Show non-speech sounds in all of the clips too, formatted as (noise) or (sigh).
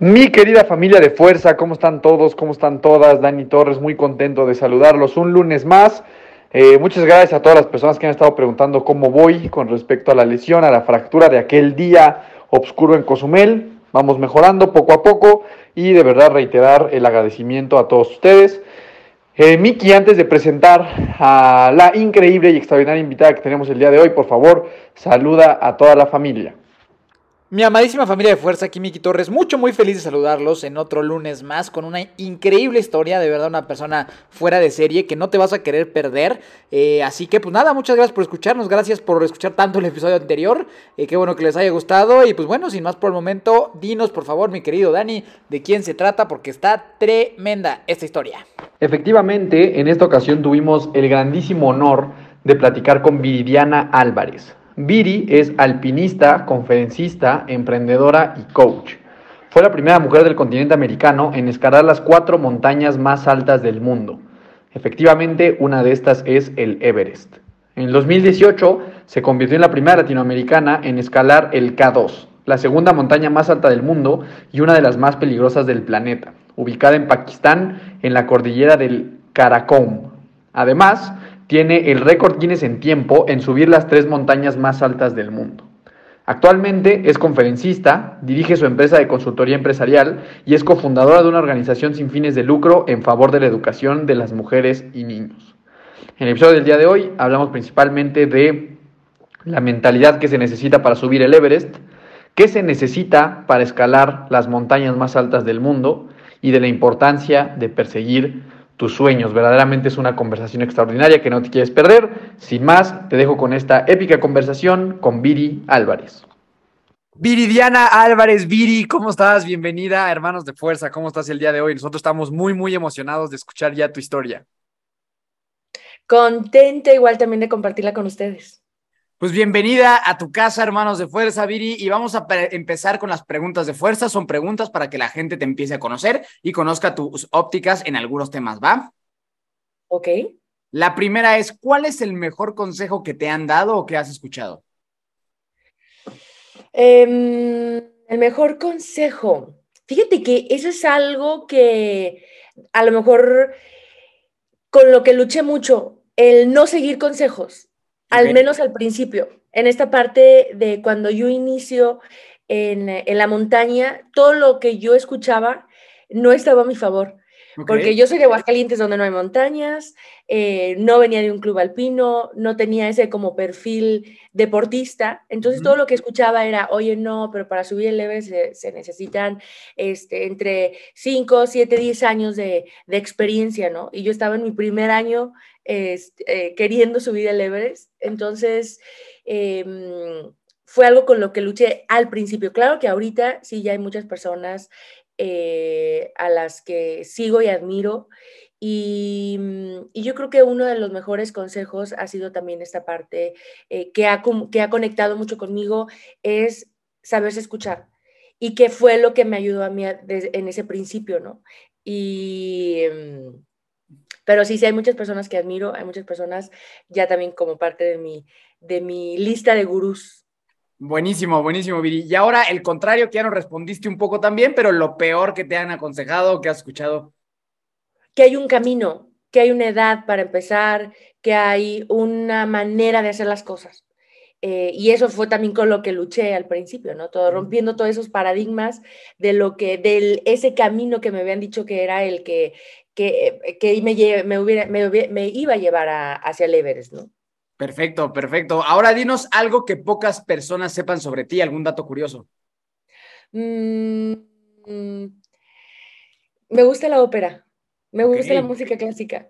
Mi querida familia de fuerza, ¿cómo están todos? ¿Cómo están todas? Dani Torres, muy contento de saludarlos un lunes más. Eh, muchas gracias a todas las personas que han estado preguntando cómo voy con respecto a la lesión, a la fractura de aquel día oscuro en Cozumel. Vamos mejorando poco a poco y de verdad reiterar el agradecimiento a todos ustedes. Eh, Miki, antes de presentar a la increíble y extraordinaria invitada que tenemos el día de hoy, por favor, saluda a toda la familia. Mi amadísima familia de fuerza, aquí Miki Torres, mucho muy feliz de saludarlos en otro lunes más con una increíble historia, de verdad una persona fuera de serie que no te vas a querer perder. Eh, así que pues nada, muchas gracias por escucharnos, gracias por escuchar tanto el episodio anterior, eh, qué bueno que les haya gustado y pues bueno, sin más por el momento, dinos por favor mi querido Dani de quién se trata porque está tremenda esta historia. Efectivamente, en esta ocasión tuvimos el grandísimo honor de platicar con Viridiana Álvarez. Viri es alpinista, conferencista, emprendedora y coach. Fue la primera mujer del continente americano en escalar las cuatro montañas más altas del mundo. Efectivamente, una de estas es el Everest. En el 2018 se convirtió en la primera latinoamericana en escalar el K2, la segunda montaña más alta del mundo y una de las más peligrosas del planeta, ubicada en Pakistán en la cordillera del Karakoum. Además, tiene el récord Guinness en tiempo en subir las tres montañas más altas del mundo. Actualmente es conferencista, dirige su empresa de consultoría empresarial y es cofundadora de una organización sin fines de lucro en favor de la educación de las mujeres y niños. En el episodio del día de hoy hablamos principalmente de la mentalidad que se necesita para subir el Everest, qué se necesita para escalar las montañas más altas del mundo y de la importancia de perseguir tus sueños. Verdaderamente es una conversación extraordinaria que no te quieres perder. Sin más, te dejo con esta épica conversación con Viri Álvarez. Viridiana Álvarez, Viri, ¿cómo estás? Bienvenida, hermanos de fuerza, ¿cómo estás el día de hoy? Nosotros estamos muy, muy emocionados de escuchar ya tu historia. Contenta igual también de compartirla con ustedes. Pues bienvenida a tu casa, hermanos de fuerza, Viri, y vamos a empezar con las preguntas de fuerza. Son preguntas para que la gente te empiece a conocer y conozca tus ópticas en algunos temas, ¿va? Ok. La primera es, ¿cuál es el mejor consejo que te han dado o que has escuchado? Eh, el mejor consejo. Fíjate que eso es algo que a lo mejor con lo que luché mucho, el no seguir consejos, al menos al principio. En esta parte de cuando yo inicio en, en la montaña, todo lo que yo escuchaba no estaba a mi favor. Porque yo soy de Aguascalientes donde no hay montañas, eh, no venía de un club alpino, no tenía ese como perfil deportista, entonces todo lo que escuchaba era, oye, no, pero para subir el Everest se, se necesitan este, entre 5, 7, 10 años de, de experiencia, ¿no? Y yo estaba en mi primer año este, eh, queriendo subir el Everest, entonces em, fue algo con lo que luché al principio. Claro que ahorita sí ya hay muchas personas eh, a las que sigo y admiro. Y, mm, y yo creo que uno de los mejores consejos ha sido también esta parte eh, que, ha, que ha conectado mucho conmigo, es saberse escuchar. Y que fue lo que me ayudó a mí en ese principio, ¿no? Y, mm, pero sí, sí, hay muchas personas que admiro, hay muchas personas ya también como parte de mi, de mi lista de gurús. Buenísimo, buenísimo, Viri. Y ahora el contrario, que ya nos respondiste un poco también, pero lo peor que te han aconsejado, que has escuchado. que hay un camino, que hay una edad para empezar, que hay una manera de hacer las cosas. Eh, y eso fue también con lo que luché al principio, ¿no? Todo, rompiendo todos esos paradigmas de lo que, del ese camino que me habían dicho que era el que, que, que me, lle- me, hubiera, me, hubiera- me iba a llevar a- hacia el Everest, ¿no? Perfecto, perfecto. Ahora dinos algo que pocas personas sepan sobre ti, algún dato curioso. Mm, mm, me gusta la ópera, me gusta la música clásica.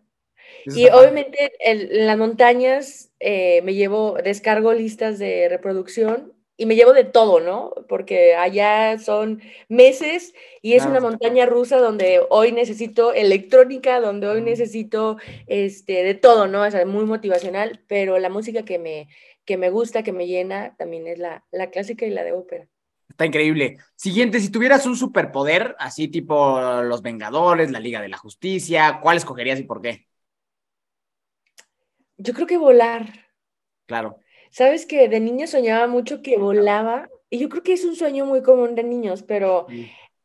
Y obviamente en, las montañas eh, me llevo, descargo listas de reproducción y me llevo de todo, ¿no? Porque allá son meses y es una montaña rusa donde hoy necesito electrónica, donde hoy necesito este, de todo, ¿no? O sea, muy motivacional, pero la música que me, que me gusta, que me llena, también es la, la clásica y la de ópera. Está increíble. Siguiente, si tuvieras un superpoder, así tipo los Vengadores, la Liga de la Justicia, ¿cuál escogerías y por qué? Yo creo que volar. Claro. Sabes que de niña soñaba mucho que volaba, y yo creo que es un sueño muy común de niños, pero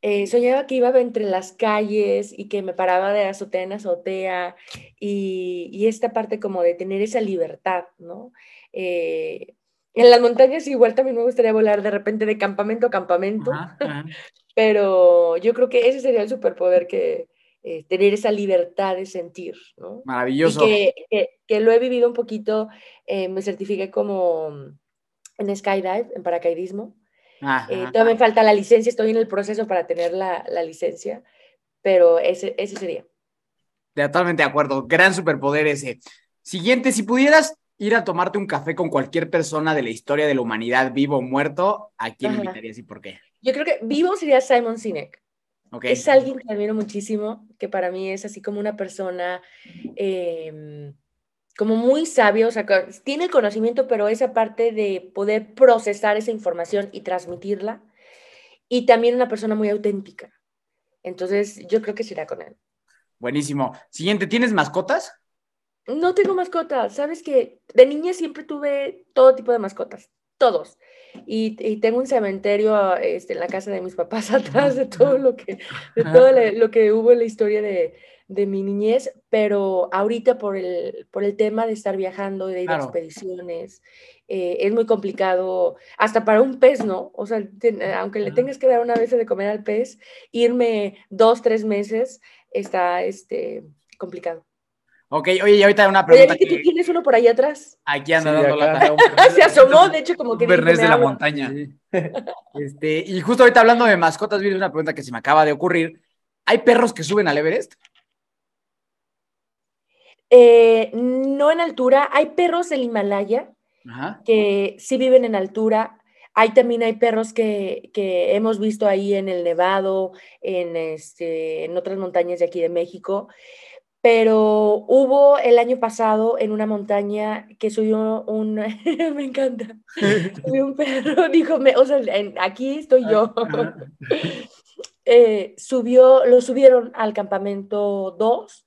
eh, soñaba que iba entre las calles y que me paraba de azotea en azotea, y, y esta parte como de tener esa libertad, ¿no? Eh, en las montañas igual también me gustaría volar de repente de campamento a campamento, (laughs) pero yo creo que ese sería el superpoder que, eh, tener esa libertad de sentir, ¿no? Maravilloso. Y que, que, lo he vivido un poquito, eh, me certifiqué como mm, en skydive, en paracaidismo. Eh, todavía me falta la licencia, estoy en el proceso para tener la, la licencia, pero ese, ese sería. Totalmente de acuerdo, gran superpoder ese. Siguiente, si pudieras ir a tomarte un café con cualquier persona de la historia de la humanidad, vivo o muerto, ¿a quién invitarías y por qué? Yo creo que vivo sería Simon Sinek. Es alguien que admiro muchísimo, que para mí es así como una persona em, como muy sabio, o sea, tiene el conocimiento, pero esa parte de poder procesar esa información y transmitirla, y también una persona muy auténtica. Entonces, yo creo que será con él. Buenísimo. Siguiente, ¿tienes mascotas? No tengo mascotas. Sabes que de niña siempre tuve todo tipo de mascotas, todos. Y, tengo un cementerio este, en la casa de mis papás (laughs) atrás de todo lo que, de todo lo que hubo en la historia de, de, mi niñez, pero ahorita por el, por el tema de estar viajando, de ir a expediciones, eh, es muy complicado, hasta para un pez, ¿no? O sea, aunque le tengas que dar una vez de comer al pez, irme dos, tres meses está este, complicado. Ok, oye, y ahorita una pregunta. que tú tienes uno por ahí atrás. Aquí anda dando la (laughs) Se asomó, de hecho, como que. Bernés de la montaña. (laughs) Este, y justo ahorita hablando de mascotas, vi una pregunta que se me acaba de ocurrir. ¿Hay perros que suben al Everest? Eh, no en altura. Hay perros del Himalaya que sí viven en altura. Hay también hay perros que, que, hemos visto ahí en el Nevado, en, este, en otras montañas de aquí de México pero hubo el año pasado en una montaña que subió un, (laughs) me encanta, subió un perro, (laughs) dijo, o sea, aquí estoy yo. (laughs) Eh, subió, lo subieron al campamento 2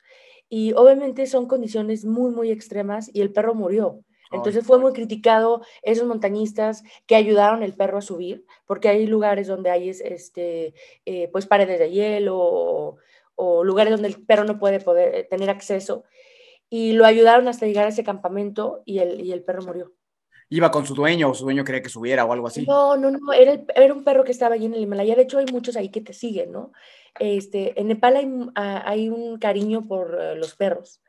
y obviamente son condiciones muy, muy extremas y el perro murió. Entonces fue muy criticado esos montañistas que ayudaron el perro a subir, porque hay lugares donde hay este, eh, pues paredes de hielo o lugares donde el perro no puede poder eh, tener acceso. Y lo ayudaron hasta llegar a ese campamento y el, y el perro murió. ¿Iba con su dueño o su dueño quería que subiera o algo así? No, no, no, era, era un perro que estaba allí en el Himalaya. De hecho, hay muchos ahí que te siguen, ¿no? Este, en Nepal hay, hay un cariño por eh, los perros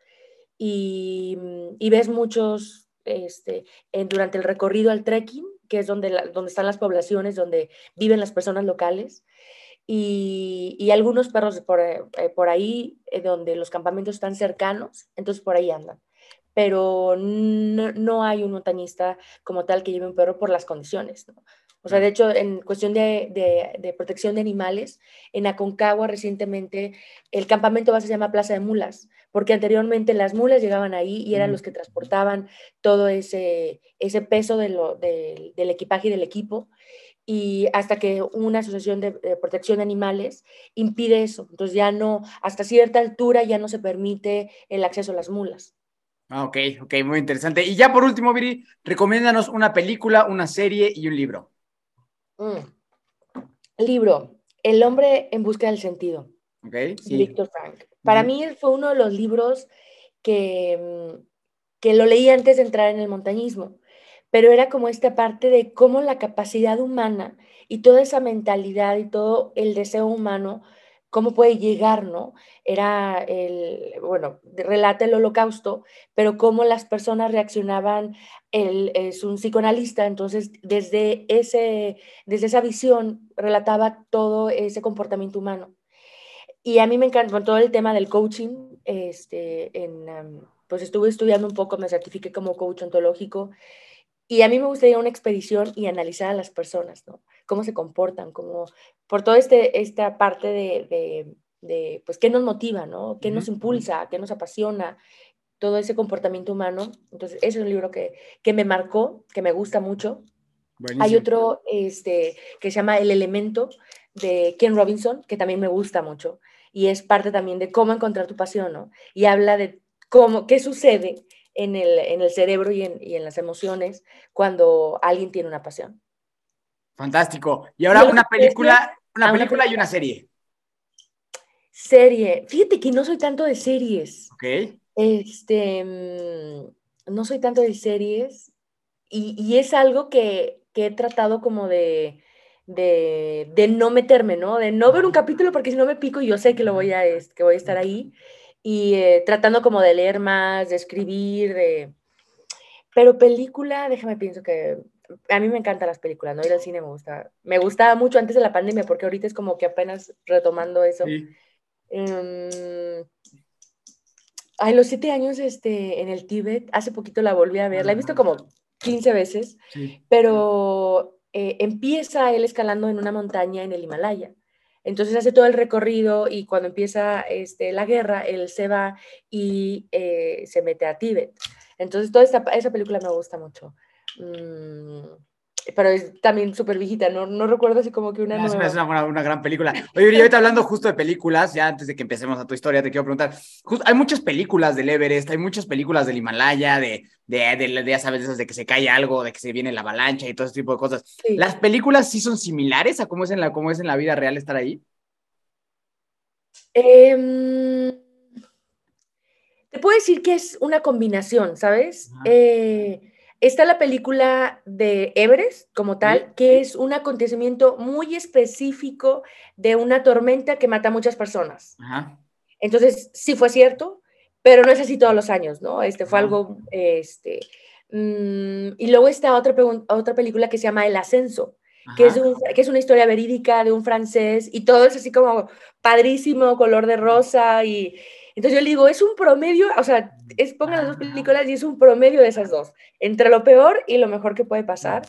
y, y, ves muchos este, en, durante el recorrido al trekking, que es donde, donde están las poblaciones, donde viven las personas locales y, algunos perros por, eh, eh, por ahí eh, donde los campamentos están cercanos, entonces por ahí andan. Pero no, hay un montañista como tal que lleve un perro por las condiciones. O sea, de hecho, en cuestión de, de, protección de animales, en Aconcagua recientemente el campamento base se llama Plaza de Mulas, porque anteriormente las mulas llegaban ahí y eran los que transportaban todo ese, ese peso de lo, del equipaje y del equipo y hasta que una asociación de, protección de animales impide eso. Entonces ya no, hasta cierta altura ya no se permite el acceso a las mulas. Ah, ok, ok, muy interesante. Y ya por último, Viri, recomiéndanos una película, una serie y un libro. Mm. Libro, El hombre en busca del sentido. Ok, sí. Víctor Frank. Para mí fue uno de los libros que, mm, que lo leí antes de entrar en el montañismo pero era como esta parte de cómo la capacidad humana y toda esa mentalidad y todo el deseo humano, cómo puede llegar, ¿no? Era el, bueno, relata el holocausto, pero cómo las personas reaccionaban, él es un psicoanalista, entonces desde, ese, desde esa visión relataba todo ese comportamiento humano. y a mí me encanta con todo el tema del coaching, este, pues estuve estudiando un poco, me certifiqué como coach ontológico y a mí me gustaría una expedición y analizar a las personas, ¿no? Cómo se comportan, cómo, por toda este, esta parte de, de, pues, qué nos motiva, ¿no? ¿Qué nos impulsa? ¿Qué nos apasiona? Todo ese comportamiento humano. Entonces, ese es un libro que, que me marcó, que me gusta mucho. Hay otro este, que se llama El Elemento de Ken Robinson, que también me gusta mucho. Y es parte también de cómo encontrar tu pasión, ¿no? Y habla de cómo, qué sucede en el, en el cerebro y en, y en, las emociones cuando alguien tiene una pasión. Fantástico. Y ahora una película, una película y una serie. Serie. Fíjate que no soy tanto de series. Ok. Este, mm, no soy tanto de series y, y es algo que, que, he tratado como de, de, de, no meterme, ¿no? De no ver un capítulo porque si no me pico y yo sé que lo voy a, que voy a estar ahí y eh, tratando como de leer más, de escribir, de... Pero película, déjame pienso que a mí me encantan las películas, ¿no? Ir al cine me gusta. Me gustaba mucho antes de la pandemia porque ahorita es como que apenas retomando eso. Sí. Um, ay, los siete años este, en el Tíbet, hace poquito la volví a ver, la he visto como 15 veces, sí. pero eh, empieza él escalando en una montaña en el Himalaya. Entonces hace todo el recorrido y cuando empieza este, la guerra, él se va y eh, se mete a Tíbet. Entonces toda esa película me gusta mucho. Mm, pero es también súper viejita, no, no recuerdo así como que una... No, Es una, una, gran película. Oye, y ahorita hablando justo de películas, ya antes de que empecemos a tu historia, te quiero preguntar, hay muchas películas del Everest, hay muchas películas del Himalaya, de, de, de, de ya sabes, esas de que se cae algo, de que se viene la avalancha y todo ese tipo de cosas. Sí. ¿Las películas sí son similares a cómo es en la, cómo es en la vida real estar ahí? Eh, te puedo decir que es una combinación, ¿sabes? Eh, Está la película de Everest como tal, que es un acontecimiento muy específico de una tormenta que mata a muchas personas. Ajá. Entonces, sí fue cierto, pero no es así todos los años, ¿no? Este fue Ajá. algo, este... Mmm, y luego está otra, otra película que se llama El Ascenso, que es, un, que es, una historia verídica de un francés y todo es así como padrísimo, color de rosa y, entonces yo le digo, es un promedio, o sea, es, pongan las dos películas y es un promedio de esas dos, entre lo peor y lo mejor que puede pasar.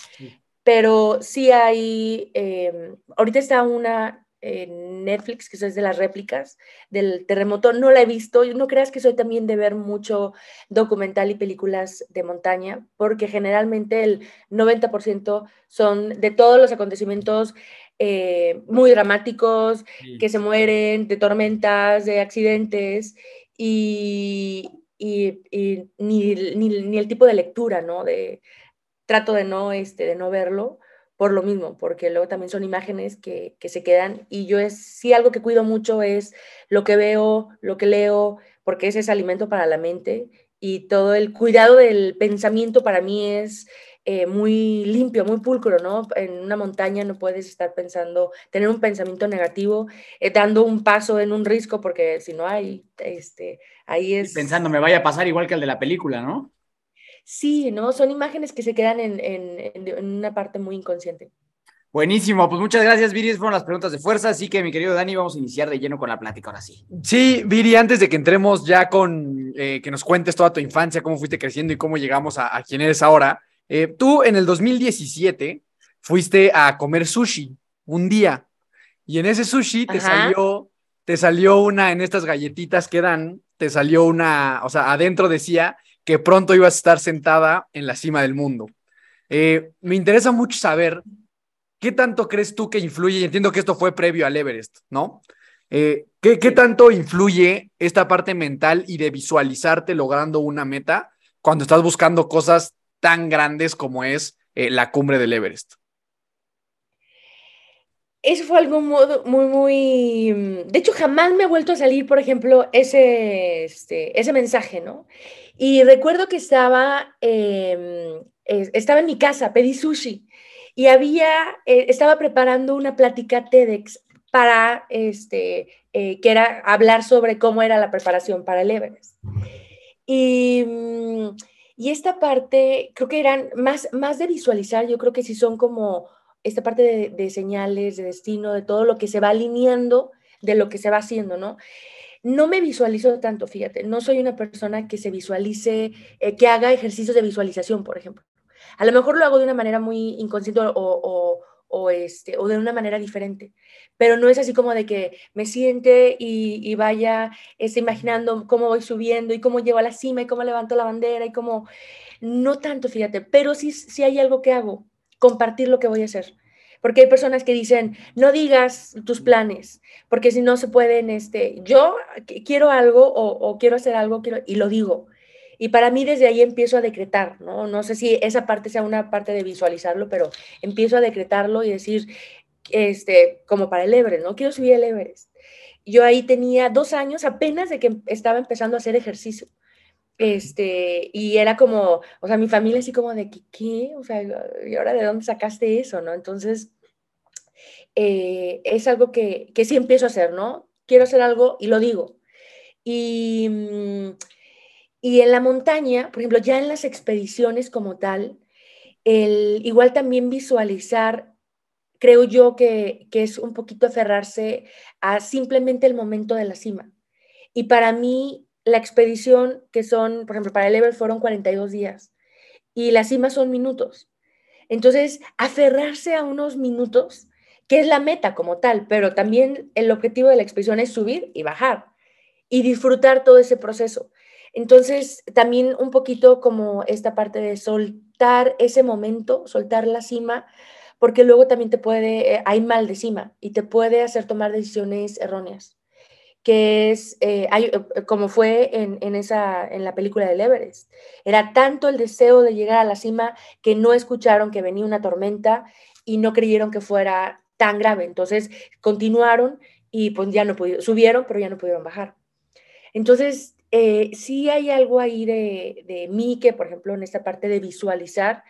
Pero sí hay, eh, ahorita está una en Netflix, que es de las réplicas del terremoto, no la he visto, no creas que soy también de ver mucho documental y películas de montaña, porque generalmente el 90% son de todos los acontecimientos eh, muy dramáticos, sí. que se mueren de tormentas, de accidentes, y, y, y ni, ni, ni, el tipo de lectura, ¿no? De, trato de no, este, de no verlo por lo mismo, porque luego también son imágenes que, que se quedan, y yo es, sí algo que cuido mucho es lo que veo, lo que leo, porque ese es alimento para la mente, y todo el cuidado del pensamiento para mí es eh, muy limpio, muy pulcro, ¿no? En una montaña no puedes estar pensando, tener un pensamiento negativo, eh, dando un paso en un risco, porque si no hay, este, ahí es... Pensando, me vaya a pasar igual que el de la película, ¿no? Sí, ¿no? Son imágenes que se quedan en, en, en una parte muy inconsciente. Buenísimo, pues muchas gracias, Viri. Fueron las preguntas de fuerza, así que mi querido Dani, vamos a iniciar de lleno con la plática ahora sí. Sí, Viri, antes de que entremos ya con eh, que nos cuentes toda tu infancia, cómo fuiste creciendo y cómo llegamos a, a quién eres ahora, eh, tú en el 2017 fuiste a comer sushi un día y en ese sushi te salió, te salió una en estas galletitas que dan, te salió una, o sea, adentro decía que pronto ibas a estar sentada en la cima del mundo. Eh, me interesa mucho saber qué tanto crees tú que influye, y entiendo que esto fue previo al Everest, ¿no? Eh, ¿qué, ¿Qué tanto influye esta parte mental y de visualizarte logrando una meta cuando estás buscando cosas tan grandes como es eh, la cumbre del Everest. Eso fue algo muy, muy... De hecho, jamás me ha vuelto a salir, por ejemplo, ese, este, ese mensaje, ¿no? Y recuerdo que estaba, eh, estaba en mi casa, pedí sushi y había, eh, estaba preparando una plática TEDx para, este, eh, que era hablar sobre cómo era la preparación para el Everest. Y... Y esta parte, creo que eran más, más de visualizar, yo creo que sí son como esta parte de, señales, de destino, de todo lo que se va alineando de lo que se va haciendo, ¿no? No me visualizo tanto, fíjate, no soy una persona que se visualice, eh, que haga ejercicios de visualización, por ejemplo. A lo mejor lo hago de una manera muy inconsciente o, este, o de una manera diferente, pero no es así como de que me siente y, vaya este, imaginando cómo voy subiendo y cómo llego a la cima y cómo levanto la bandera y cómo, no tanto, fíjate, pero sí, sí hay algo que hago, compartir lo que voy a hacer. Porque hay personas que dicen, no digas tus planes, porque si no se pueden, este, yo quiero algo o, o quiero hacer algo quiero, y lo digo. Y para mí desde ahí empiezo a decretar, ¿no? No sé si esa parte sea una parte de visualizarlo, pero empiezo a decretarlo y decir, este, como para el Everest, ¿no? Quiero subir el Everest. Yo ahí tenía dos años apenas de que estaba empezando a hacer ejercicio. Este, y era como, o sea, mi familia así como de, ¿qué? qué? O sea, ¿y ahora de dónde sacaste eso, no? Entonces, eh, es algo que, que sí empiezo a hacer, ¿no? Quiero hacer algo y lo digo. Y mm, y en la montaña, por ejemplo, ya en las expediciones como tal, el, igual también visualizar, creo yo que, que es un poquito aferrarse a simplemente el momento de la cima. Y para mí, la expedición, que son, por ejemplo, para el Ever fueron 42 días y la cima son minutos. Entonces, aferrarse a unos minutos, que es la meta como tal, pero también el objetivo de la expedición es subir y bajar y disfrutar todo ese proceso. Entonces, también un poquito como esta parte de soltar ese momento, soltar la cima, porque luego también te puede, eh, hay mal de cima y te puede hacer tomar decisiones erróneas, que es eh, eh, como fue en, en, esa, en la película del Everest. Era tanto el deseo de llegar a la cima que no escucharon que venía una tormenta y no creyeron que fuera tan grave. Entonces, continuaron y pues ya no pudieron, subieron, pero ya no pudieron bajar. Entonces, eh, sí hay algo ahí de, mí que, por ejemplo, en esta parte de visualizar,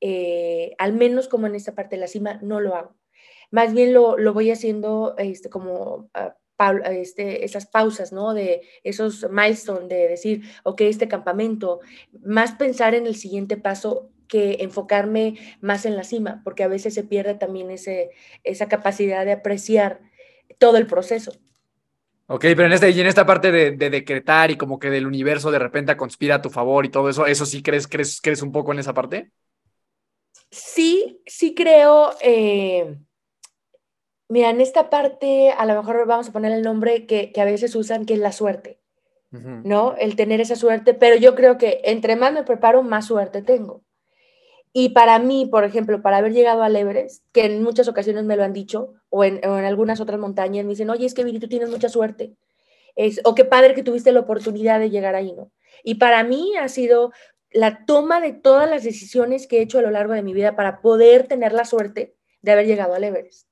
eh, al menos como en esta parte de la cima, no lo hago. Más bien lo, voy haciendo este, como uh, este, esas pausas, ¿no? De esos milestones, de decir, ok, este campamento, más pensar en el siguiente paso que enfocarme más en la cima, porque a veces se pierde también esa capacidad de apreciar todo el proceso. Ok, pero en, este, y en esta parte de, decretar y como que del universo de repente conspira a tu favor y todo eso, ¿eso sí crees, crees, crees un poco en esa parte? Sí, sí creo. Eh, mira, en esta parte a lo mejor vamos a poner el nombre que, a veces usan, que es la suerte, ¿no? El tener esa suerte, pero yo creo que entre más me preparo, más suerte tengo. Y para mí, por ejemplo, para haber llegado al Everest, que en muchas ocasiones me lo han dicho, o en, algunas otras montañas, me dicen, oye, es que Viri, tú tienes mucha suerte. Es, o qué padre que tuviste la oportunidad de llegar ahí, ¿no? Y para mí ha sido la toma de todas las decisiones que he hecho a lo largo de mi vida para poder tener la suerte de haber llegado al Everest.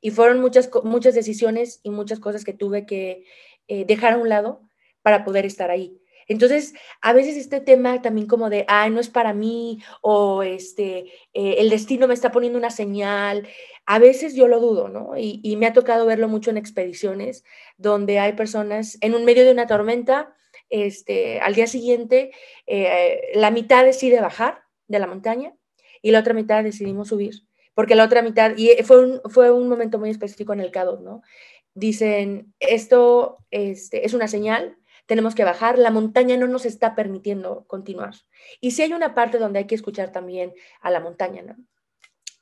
Y fueron muchas, muchas decisiones y muchas cosas que tuve que eh, dejar a un lado para poder estar ahí. Entonces, a veces este tema también como de, ay, no es para mí, o este, eh, el destino me está poniendo una señal, a veces yo lo dudo, ¿no? Y, me ha tocado verlo mucho en expediciones donde hay personas en un medio de una tormenta, este, al día siguiente, eh, la mitad decide bajar de la montaña y la otra mitad decidimos subir, porque la otra mitad, y fue un, fue un momento muy específico en el CADO, ¿no? Dicen, esto este, es una señal, tenemos que bajar, la montaña no nos está permitiendo continuar. Y sí hay una parte donde hay que escuchar también a la montaña, ¿no?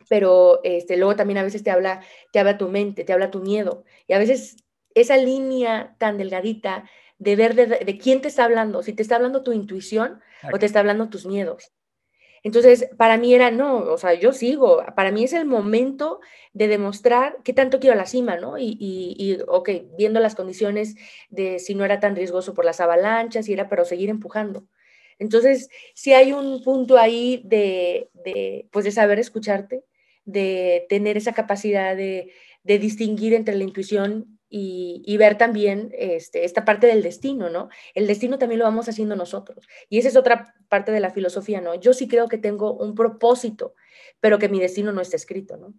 Pero este, luego también a veces te habla, te habla tu mente, te habla tu miedo. Y a veces esa línea tan delgadita de ver de, quién te está hablando, si te está hablando tu intuición o te está hablando tus miedos. Entonces, para mí era, no, o sea, yo sigo, para mí es el momento de demostrar qué tanto quiero la cima, ¿no? Y, y, y, ok, viendo las condiciones de si no era tan riesgoso por las avalanchas, y era, pero seguir empujando. Entonces, si hay un punto ahí de, de, pues de saber escucharte, de tener esa capacidad de, de distinguir entre la intuición y, ver también este, esta parte del destino, ¿no? El destino también lo vamos haciendo nosotros. Y esa es otra parte de la filosofía, ¿no? Yo sí creo que tengo un propósito, pero que mi destino no está escrito, ¿no?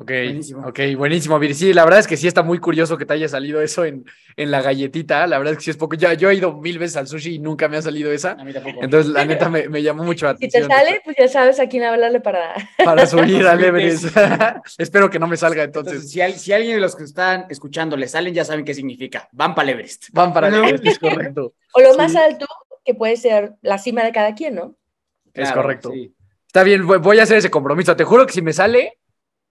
Ok, buenísimo. ok, buenísimo. Sí, la verdad es que sí está muy curioso que te haya salido eso en, en la galletita. La verdad es que sí es poco. Ya, yo he ido mil veces al sushi y nunca me ha salido esa. A mí tampoco. Entonces, la neta me, (laughs) me llamó mucho la atención. Si te sale, pues ya sabes a quién hablarle para... (laughs) Para subir al Everest. (laughs) Espero que no me salga entonces. si, si, alguien de los que están escuchando le salen, ya saben qué significa. Van para el Everest. Van para el Everest, es correcto. O lo más alto, que puede ser la cima de cada quien, ¿no? es correcto. Está bien, voy a hacer ese compromiso. Te juro que si me sale,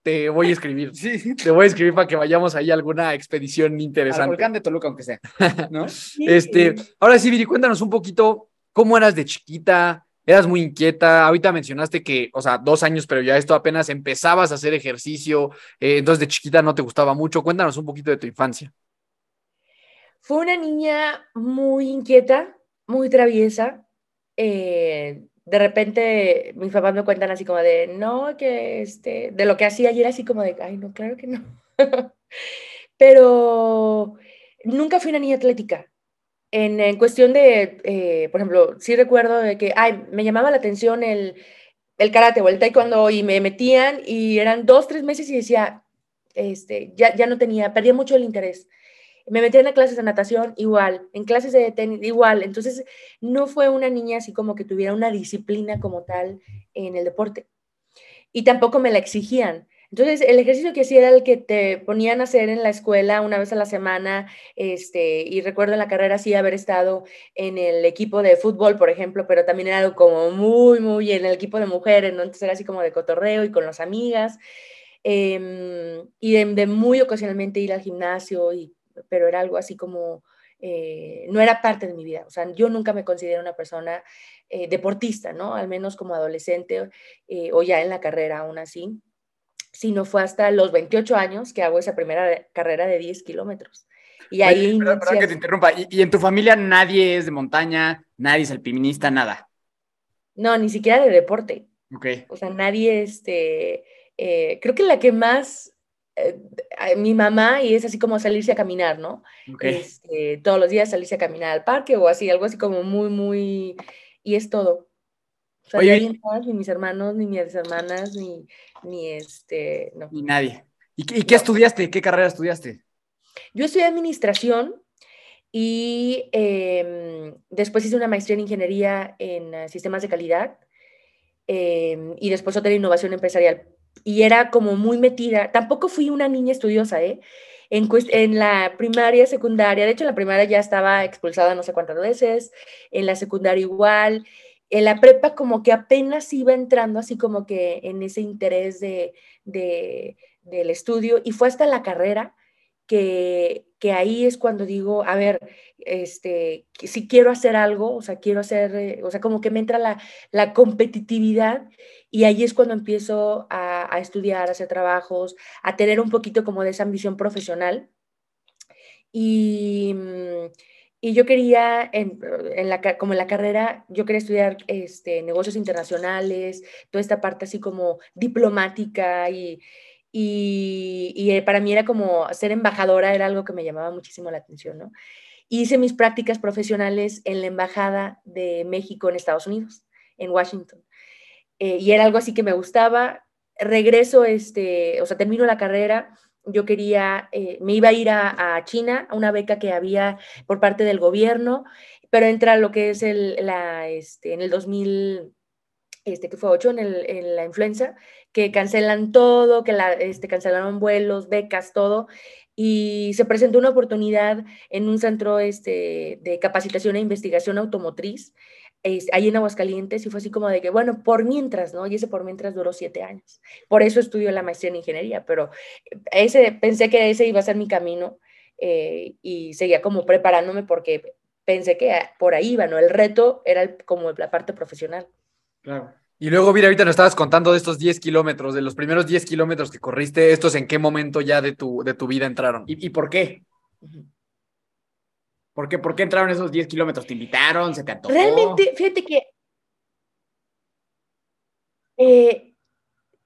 te voy a escribir. Sí. Te voy a escribir para que vayamos ahí a alguna expedición interesante. Al volcán de Toluca, aunque sea. (laughs) ¿no? este, ahora sí, Viri, cuéntanos un poquito cómo eras de chiquita. Eras muy inquieta. Ahorita mencionaste que, o sea, dos años, pero ya esto apenas empezabas a hacer ejercicio. Eh, entonces, de chiquita no te gustaba mucho. Cuéntanos un poquito de tu infancia. Fue una niña muy inquieta, muy traviesa. Eh, de repente mis papás me cuentan así como de, no, que este, de lo que hacía ayer así como de, ay, no, claro que no. (laughs) Pero nunca fui una niña atlética. En, en cuestión de, eh, por ejemplo, sí recuerdo de que, ay, me llamaba la atención el, el karate o el taekwondo y me metían y eran dos, tres meses y decía, este, ya, ya no tenía, perdía mucho el interés me metí en clases de natación igual, en clases de tenis igual. Entonces, no fue una niña así como que tuviera una disciplina como tal en el deporte. Y tampoco me la exigían. Entonces, el ejercicio que hacía era el que te ponían a hacer en la escuela una vez a la semana, este, y recuerdo en la carrera sí haber estado en el equipo de fútbol, por ejemplo, pero también era algo como muy, muy en el equipo de mujeres, ¿no? Entonces era así como de cotorreo y con las amigas, em, y de, muy ocasionalmente ir al gimnasio y pero era algo así como, eh, no era parte de mi vida. O sea, yo nunca me considero una persona eh, deportista, ¿no? Al menos como adolescente eh, o ya en la carrera aún así. Sino fue hasta los 28 años que hago esa primera carrera de 10 kilómetros. Y ahí... perdón, que te interrumpa. ¿Y, en tu familia nadie es de montaña, nadie es alpinista, nada? No, ni siquiera de deporte. Ok. O sea, nadie, este... creo que la que más eh, mi mamá y es así como salirse a caminar, ¿no? Este, todos los días salirse a caminar al parque o así, algo así como muy, muy, y es todo. O sea, ni mis hermanos, ni mis hermanas, ni, ni este, no. Ni nadie. ¿Y, qué estudiaste? ¿Qué carrera estudiaste? Yo estudié administración y em, después hice una maestría en ingeniería en eh, sistemas de calidad em, y después otra en innovación empresarial y era como muy metida. Tampoco fui una niña estudiosa, ¿eh? En, en, la primaria, secundaria, de hecho en la primaria ya estaba expulsada no sé cuántas veces, en la secundaria igual, en la prepa como que apenas iba entrando así como que en ese interés de, de del estudio y fue hasta la carrera que, que, ahí es cuando digo, a ver, este, si quiero hacer algo, o sea, quiero hacer, eh, o sea, como que me entra la, la competitividad y ahí es cuando empiezo a, a, estudiar, a hacer trabajos, a tener un poquito como de esa ambición profesional. Y, mm, y yo quería, en, en, la, como en la carrera, yo quería estudiar este, negocios internacionales, toda esta parte así como diplomática y, y, eh, para mí era como ser embajadora, era algo que me llamaba muchísimo la atención, ¿no? Hice mis prácticas profesionales en la Embajada de México en Estados Unidos, en Washington. Eh, y era algo así que me gustaba. Regreso, este, o sea, termino la carrera. Yo quería, eh, me iba a ir a, China, a una beca que había por parte del gobierno, pero entra lo que es el, la, este, en el 2000, este, que fue 8, en, el, en la influenza, que cancelan todo, que la, este, cancelaron vuelos, becas, todo, y se presentó una oportunidad en un centro este, de capacitación e investigación automotriz, ahí en Aguascalientes, y fue así como de que, bueno, por mientras, ¿no? Y ese por mientras duró siete años. Por eso estudió la maestría en ingeniería, pero ese, pensé que ese iba a ser mi camino eh, y seguía como preparándome porque pensé que por ahí iba, ¿no? El reto era como la parte profesional. Claro. Y luego, mira, ahorita nos estabas contando de estos 10 kilómetros, de los primeros 10 kilómetros que corriste, ¿estos en qué momento ya de tu, de tu vida entraron? ¿Y, por qué? ¿Por qué? ¿Por qué entraron esos 10 kilómetros? ¿Te invitaron? ¿Se te antojó? Realmente, fíjate que eh,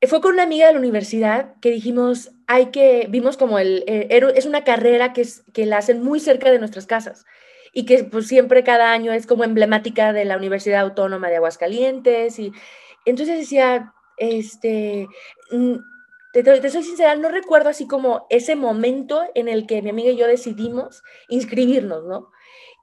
fue con una amiga de la universidad que dijimos, hay que, vimos como el, eh, es una carrera que, es, que la hacen muy cerca de nuestras casas y que pues siempre cada año es como emblemática de la Universidad Autónoma de Aguascalientes y entonces decía, este, te, te, soy sincera, no recuerdo así como ese momento en el que mi amiga y yo decidimos inscribirnos, ¿no?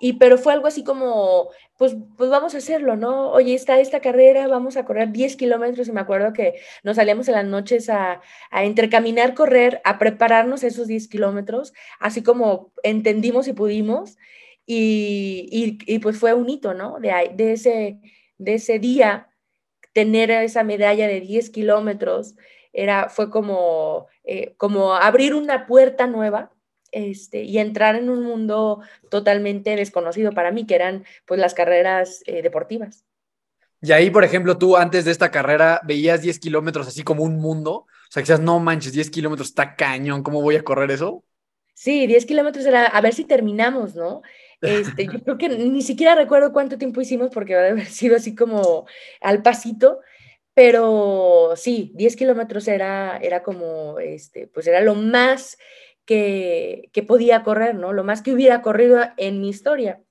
Y pero fue algo así como, pues, pues vamos a hacerlo, ¿no? Oye, está esta carrera, vamos a correr 10 kilómetros y me acuerdo que nos salíamos en las noches a, a intercaminar, correr, a prepararnos esos 10 kilómetros, así como entendimos y pudimos. Y, y, y, pues fue un hito, ¿no? De, de, ese, de ese día, tener esa medalla de 10 kilómetros, era, fue como, eh, como abrir una puerta nueva este, y entrar en un mundo totalmente desconocido para mí, que eran pues las carreras eh, deportivas. Y ahí, por ejemplo, tú antes de esta carrera veías 10 kilómetros así como un mundo, o sea, decías, no manches, 10 kilómetros está cañón, ¿cómo voy a correr eso? Sí, 10 kilómetros era a ver si terminamos, ¿no? Este, yo creo que ni siquiera recuerdo cuánto tiempo hicimos porque va a haber sido así como al pasito, pero sí, 10 kilómetros era, era como, este, pues era lo más que, que, podía correr, ¿no? Lo más que hubiera corrido en mi historia.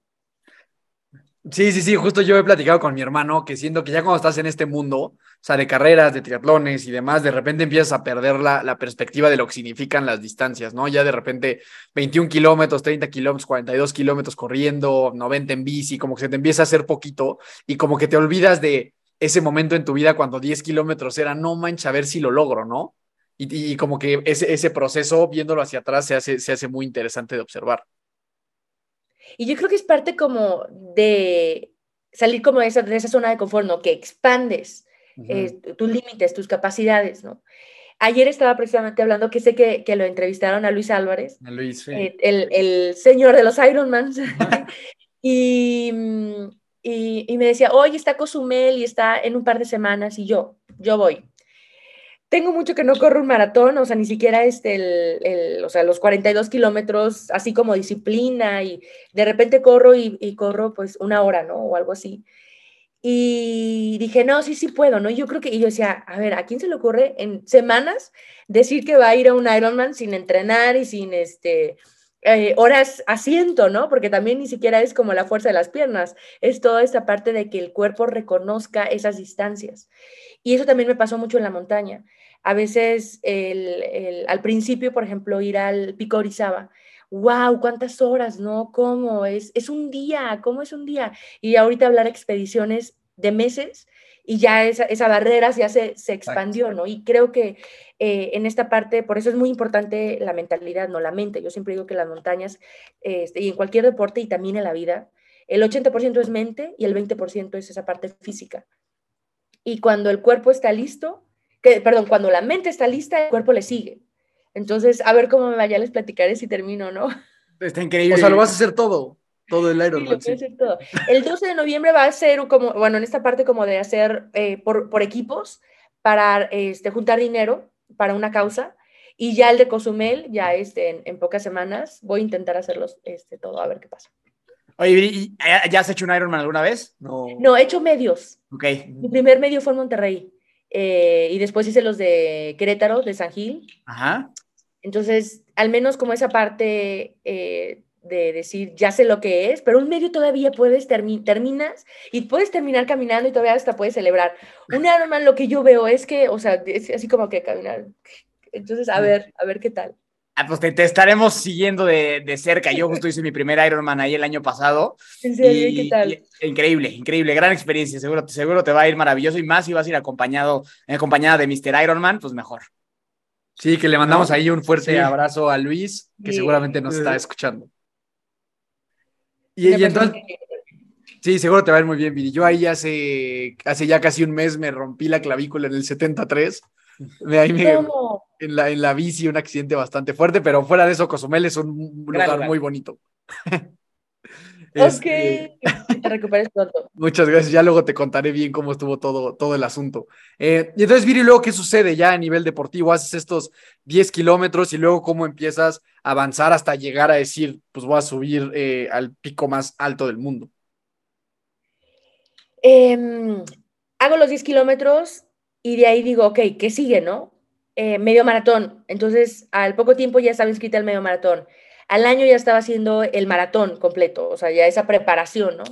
Sí, sí, sí, justo yo he platicado con mi hermano que siento que ya cuando estás en este mundo, o sea, de carreras, de triatlones y demás, de repente empiezas a perder la, la perspectiva de lo que significan las distancias, ¿no? Ya de repente 21 kilómetros, 30 kilómetros, 42 kilómetros corriendo, 90 en bici, como que se te empieza a hacer poquito y como que te olvidas de, ese momento en tu vida cuando 10 kilómetros era, no manches, a ver si lo logro, ¿no? Y, y como que ese, ese, proceso, viéndolo hacia atrás, se hace, se hace muy interesante de observar. Y yo creo que es parte como de salir como de esa, de esa zona de confort, ¿no? Que expandes uh -huh. eh, tus límites, tus capacidades, ¿no? Ayer estaba precisamente hablando, que sé que, que lo entrevistaron a Luis Álvarez, a Luis, sí. eh, el, el, señor de los Ironmans, (laughs) y, y, y, me decía, oye, está Cozumel y está en un par de semanas y yo, yo voy. Tengo mucho que no corro un maratón, o sea, ni siquiera este, el, el o sea, los 42 kilómetros, así como disciplina, y de repente corro y, corro pues una hora, ¿no? O algo así. Y dije, no, sí, sí puedo, ¿no? Yo creo que, y yo decía, a ver, ¿a quién se le ocurre en semanas decir que va a ir a un Ironman sin entrenar y sin, este, eh, horas asiento, ¿no? Porque también ni siquiera es como la fuerza de las piernas, es toda esta parte de que el cuerpo reconozca esas distancias. Y eso también me pasó mucho en la montaña. A veces, el, al principio, por ejemplo, ir al Pico Orizaba, wow, cuántas horas, ¿no? ¿Cómo? Es, es un día, ¿cómo es un día? Y ahorita hablar expediciones de meses y ya esa, esa barrera ya se, se expandió, ¿no? Y creo que eh, en esta parte, por eso es muy importante la mentalidad, no la mente. Yo siempre digo que las montañas, este, y en cualquier deporte y también en la vida, el 80% es mente y el 20% es esa parte física. Y cuando el cuerpo está listo, que, perdón, cuando la mente está lista, el cuerpo le sigue. Entonces, a ver cómo me vaya, les platicaré si termino, ¿no? Está increíble. O sea, lo vas a hacer todo. Todo el Ironman. Sí, sí. todo. El 12 de noviembre va a ser como, bueno, en esta parte como de hacer eh, por, por, equipos para este, juntar dinero para una causa. Y ya el de Cozumel, ya este, en, en pocas semanas, voy a intentar hacerlos este, todo, a ver qué pasa. Oye, ¿ya has hecho un Ironman alguna vez? No, no he hecho medios. Ok. Mi primer medio fue en Monterrey. Eh, y después hice los de Querétaro, de San Gil. Ajá. Entonces, al menos como esa parte eh, de decir, ya sé lo que es, pero un medio todavía puedes, termi terminas y puedes terminar caminando y todavía hasta puedes celebrar. Un (laughs) Ironman lo que yo veo es que, o sea, es así como que caminar. Entonces, a ver, a ver qué tal. Ah, pues te, te, estaremos siguiendo de, de, cerca. Yo justo hice mi primer Ironman ahí el año pasado. ¿En serio? Y, ¿Qué tal? Y, increíble, increíble, gran experiencia. Seguro, seguro te va a ir maravilloso y más si vas a ir acompañado, acompañada de Mr. Ironman, pues mejor. Sí, que le mandamos ahí un fuerte sí. abrazo a Luis, que sí. seguramente nos está escuchando. Y, y entonces, sí, seguro te va a ir muy bien, Viri. Yo ahí hace, hace ya casi un mes me rompí la clavícula en el 73. Ahí me, en, la, en la bici un accidente bastante fuerte, pero fuera de eso, Cozumel es un lugar, lugar. muy bonito. (laughs) Este, ok, te recuperes pronto. (laughs) Muchas gracias, ya luego te contaré bien cómo estuvo todo, todo el asunto. Eh, y entonces, Viri, luego, ¿qué sucede ya a nivel deportivo? Haces estos 10 kilómetros y luego cómo empiezas a avanzar hasta llegar a decir, pues voy a subir eh, al pico más alto del mundo. Eh, hago los 10 kilómetros y de ahí digo, ok, ¿qué sigue, no? Eh, medio maratón. Entonces, al poco tiempo ya estaba inscrita al medio maratón. Al año ya estaba haciendo el maratón completo, o sea, ya esa preparación, ¿no?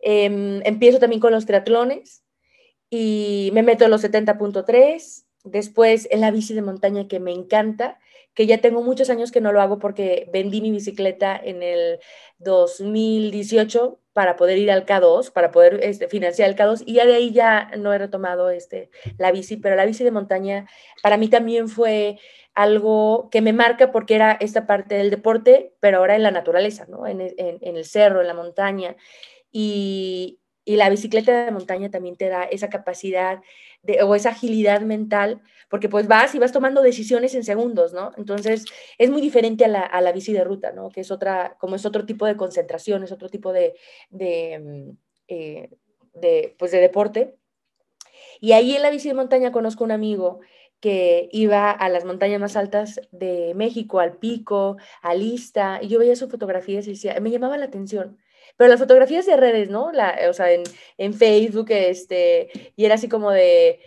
Eh, empiezo también con los triatlones y me meto en los 70.3 después en la bici de montaña que me encanta, que ya tengo muchos años que no lo hago porque vendí mi bicicleta en el 2018 para poder ir al K2, para poder este, financiar el K2 y ya de ahí ya no he retomado este, la bici, pero la bici de montaña para mí también fue algo que me marca porque era esta parte del deporte, pero ahora en la naturaleza, ¿no? En, en el cerro, en la montaña. Y, y la bicicleta de montaña también te da esa capacidad de, o esa agilidad mental, porque pues vas y vas tomando decisiones en segundos, ¿no? Entonces es muy diferente a la, a la bici de ruta, ¿no? Que es otra, como es otro tipo de concentración, es otro tipo de, de, mm, eh, pues de deporte. Y ahí en la bici de montaña conozco un amigo que iba a las montañas más altas de México, al Pico, a Lista, y yo veía sus fotografías y decía, me llamaba la atención pero las fotografías de redes, ¿no? La, o sea, en, Facebook, este, y era así como de,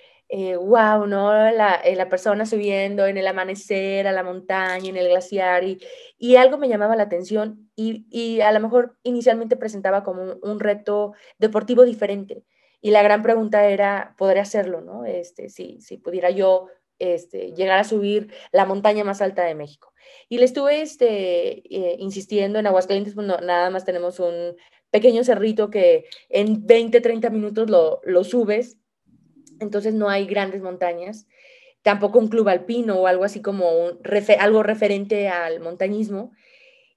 wow, eh, ¿no? La, eh, la, persona subiendo en el amanecer, a la montaña, en el glaciar, y, y algo me llamaba la atención, y, y, a lo mejor inicialmente presentaba como un, reto deportivo diferente. Y la gran pregunta era, ¿podría hacerlo, no? Este, si, si pudiera yo este, llegar a subir la montaña más alta de México. Y le estuve este, eh, insistiendo en Aguascalientes, pues nada más tenemos un pequeño cerrito que en 20, 30 minutos lo, subes, entonces no hay grandes montañas, tampoco un club alpino o algo así como algo referente al montañismo.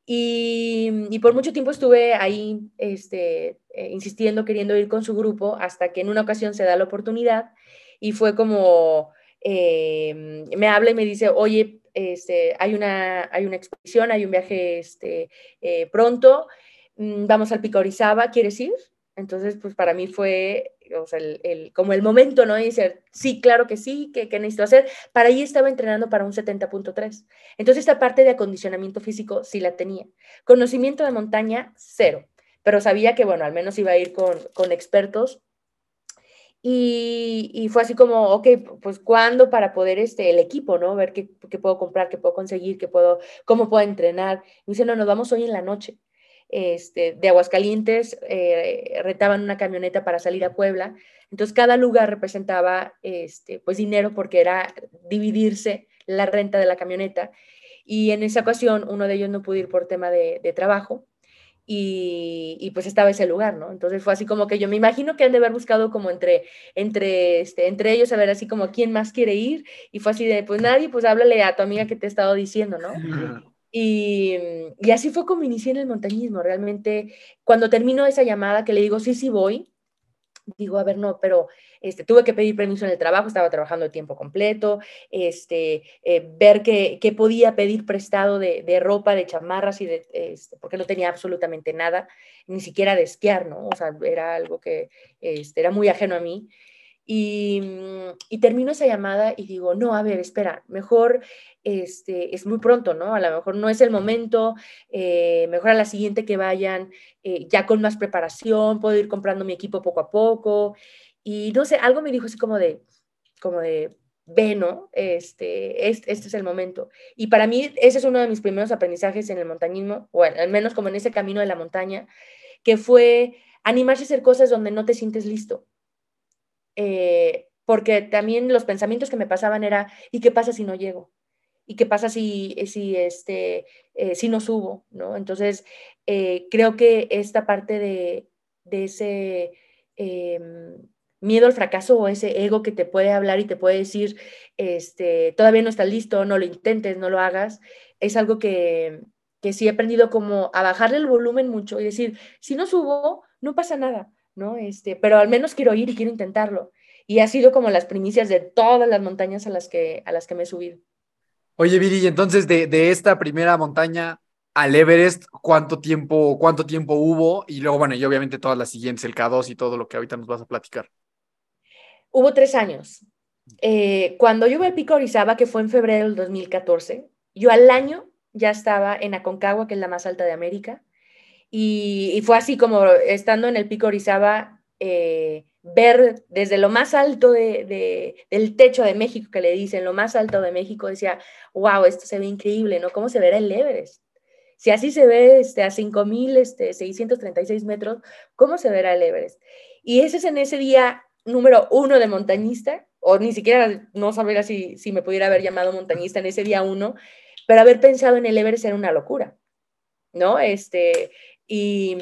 Y, y, por mucho tiempo estuve ahí este, eh, insistiendo, queriendo ir con su grupo, hasta que en una ocasión se da la oportunidad y fue como, eh, me habla y me dice, oye, este, hay, una, hay una expedición, hay un viaje este, eh, pronto, mm, vamos al Pico Orizaba, ¿quieres ir? Entonces, pues para mí fue como el momento, ¿no? Y decir, sí, claro que sí, ¿qué, necesito hacer? Para ahí estaba entrenando para un 70.3. Entonces, esta parte de acondicionamiento físico sí la tenía. Conocimiento de montaña, cero. Pero sabía que, bueno, al menos iba a ir con, con expertos y, fue así como, ok, pues cuándo para poder este, el equipo, ¿no? Ver qué, qué, puedo comprar, qué puedo conseguir, qué puedo, cómo puedo entrenar. Y dice, no, nos vamos hoy en la noche. Este, de Aguascalientes eh, retaban una camioneta para salir a Puebla. Entonces cada lugar representaba este, pues dinero porque era dividirse la renta de la camioneta. Y en esa ocasión uno de ellos no pudo ir por tema de trabajo y, pues estaba ese lugar, ¿no? Entonces fue así como que yo me imagino que han de haber buscado como entre, entre, este, entre ellos, a ver así como quién más quiere ir, y fue así de, pues nadie, pues háblale a tu amiga que te he estado diciendo, ¿no? Y, y así fue como inicié en el montañismo, realmente, cuando termino esa llamada que le digo, sí, sí voy, digo, a ver, no, pero este, tuve que pedir permiso en el trabajo, estaba trabajando de tiempo completo, este, eh, ver qué, podía pedir prestado de, ropa, de chamarras, y de, este, porque no tenía absolutamente nada, ni siquiera de esquiar, ¿no? O sea, era algo que este, era muy ajeno a mí. Y, y, termino esa llamada y digo, no, a ver, espera, mejor este, es muy pronto, ¿no? A lo mejor no es el momento, eh, mejor a la siguiente que vayan eh, ya con más preparación, puedo ir comprando mi equipo poco a poco. Y no sé, algo me dijo así como de, como de, ve, ¿no? Este, este, este es el momento. Y para mí ese es uno de mis primeros aprendizajes en el montañismo, o al menos como en ese camino de la montaña, que fue animarse a hacer cosas donde no te sientes listo. Eh, porque también los pensamientos que me pasaban era, ¿y qué pasa si no llego? ¿Y qué pasa si, si, este, eh, si no subo? ¿no? Entonces, eh, creo que esta parte de, de ese em, miedo al fracaso o ese ego que te puede hablar y te puede decir, este, todavía no estás listo, no lo intentes, no lo hagas, es algo que, que sí he aprendido como a bajarle el volumen mucho y decir, si no subo, no pasa nada, ¿no? Este, pero al menos quiero ir y quiero intentarlo. Y ha sido como las primicias de todas las montañas a las que, a las que me he subido. Oye, Viri, entonces de, de esta primera montaña al Everest, ¿cuánto tiempo, cuánto tiempo hubo? Y luego, bueno, y obviamente todas las siguientes, el K2 y todo lo que ahorita nos vas a platicar. Hubo tres años. Eh, cuando yo vi al Pico Orizaba, que fue en febrero del 2014, yo al año ya estaba en Aconcagua, que es la más alta de América, y, fue así como estando en el Pico Orizaba, eh, ver desde lo más alto de, del techo de México, que le dicen, lo más alto de México, decía, wow, esto se ve increíble, ¿no? ¿Cómo se verá el Everest? Si así se ve este, a 5.636 este, metros, ¿cómo se verá el Everest? Y ese es en ese día número uno de montañista o ni siquiera no sabría si, si me pudiera haber llamado montañista en ese día uno, pero haber pensado en el Everest era una locura, ¿no? Este, y,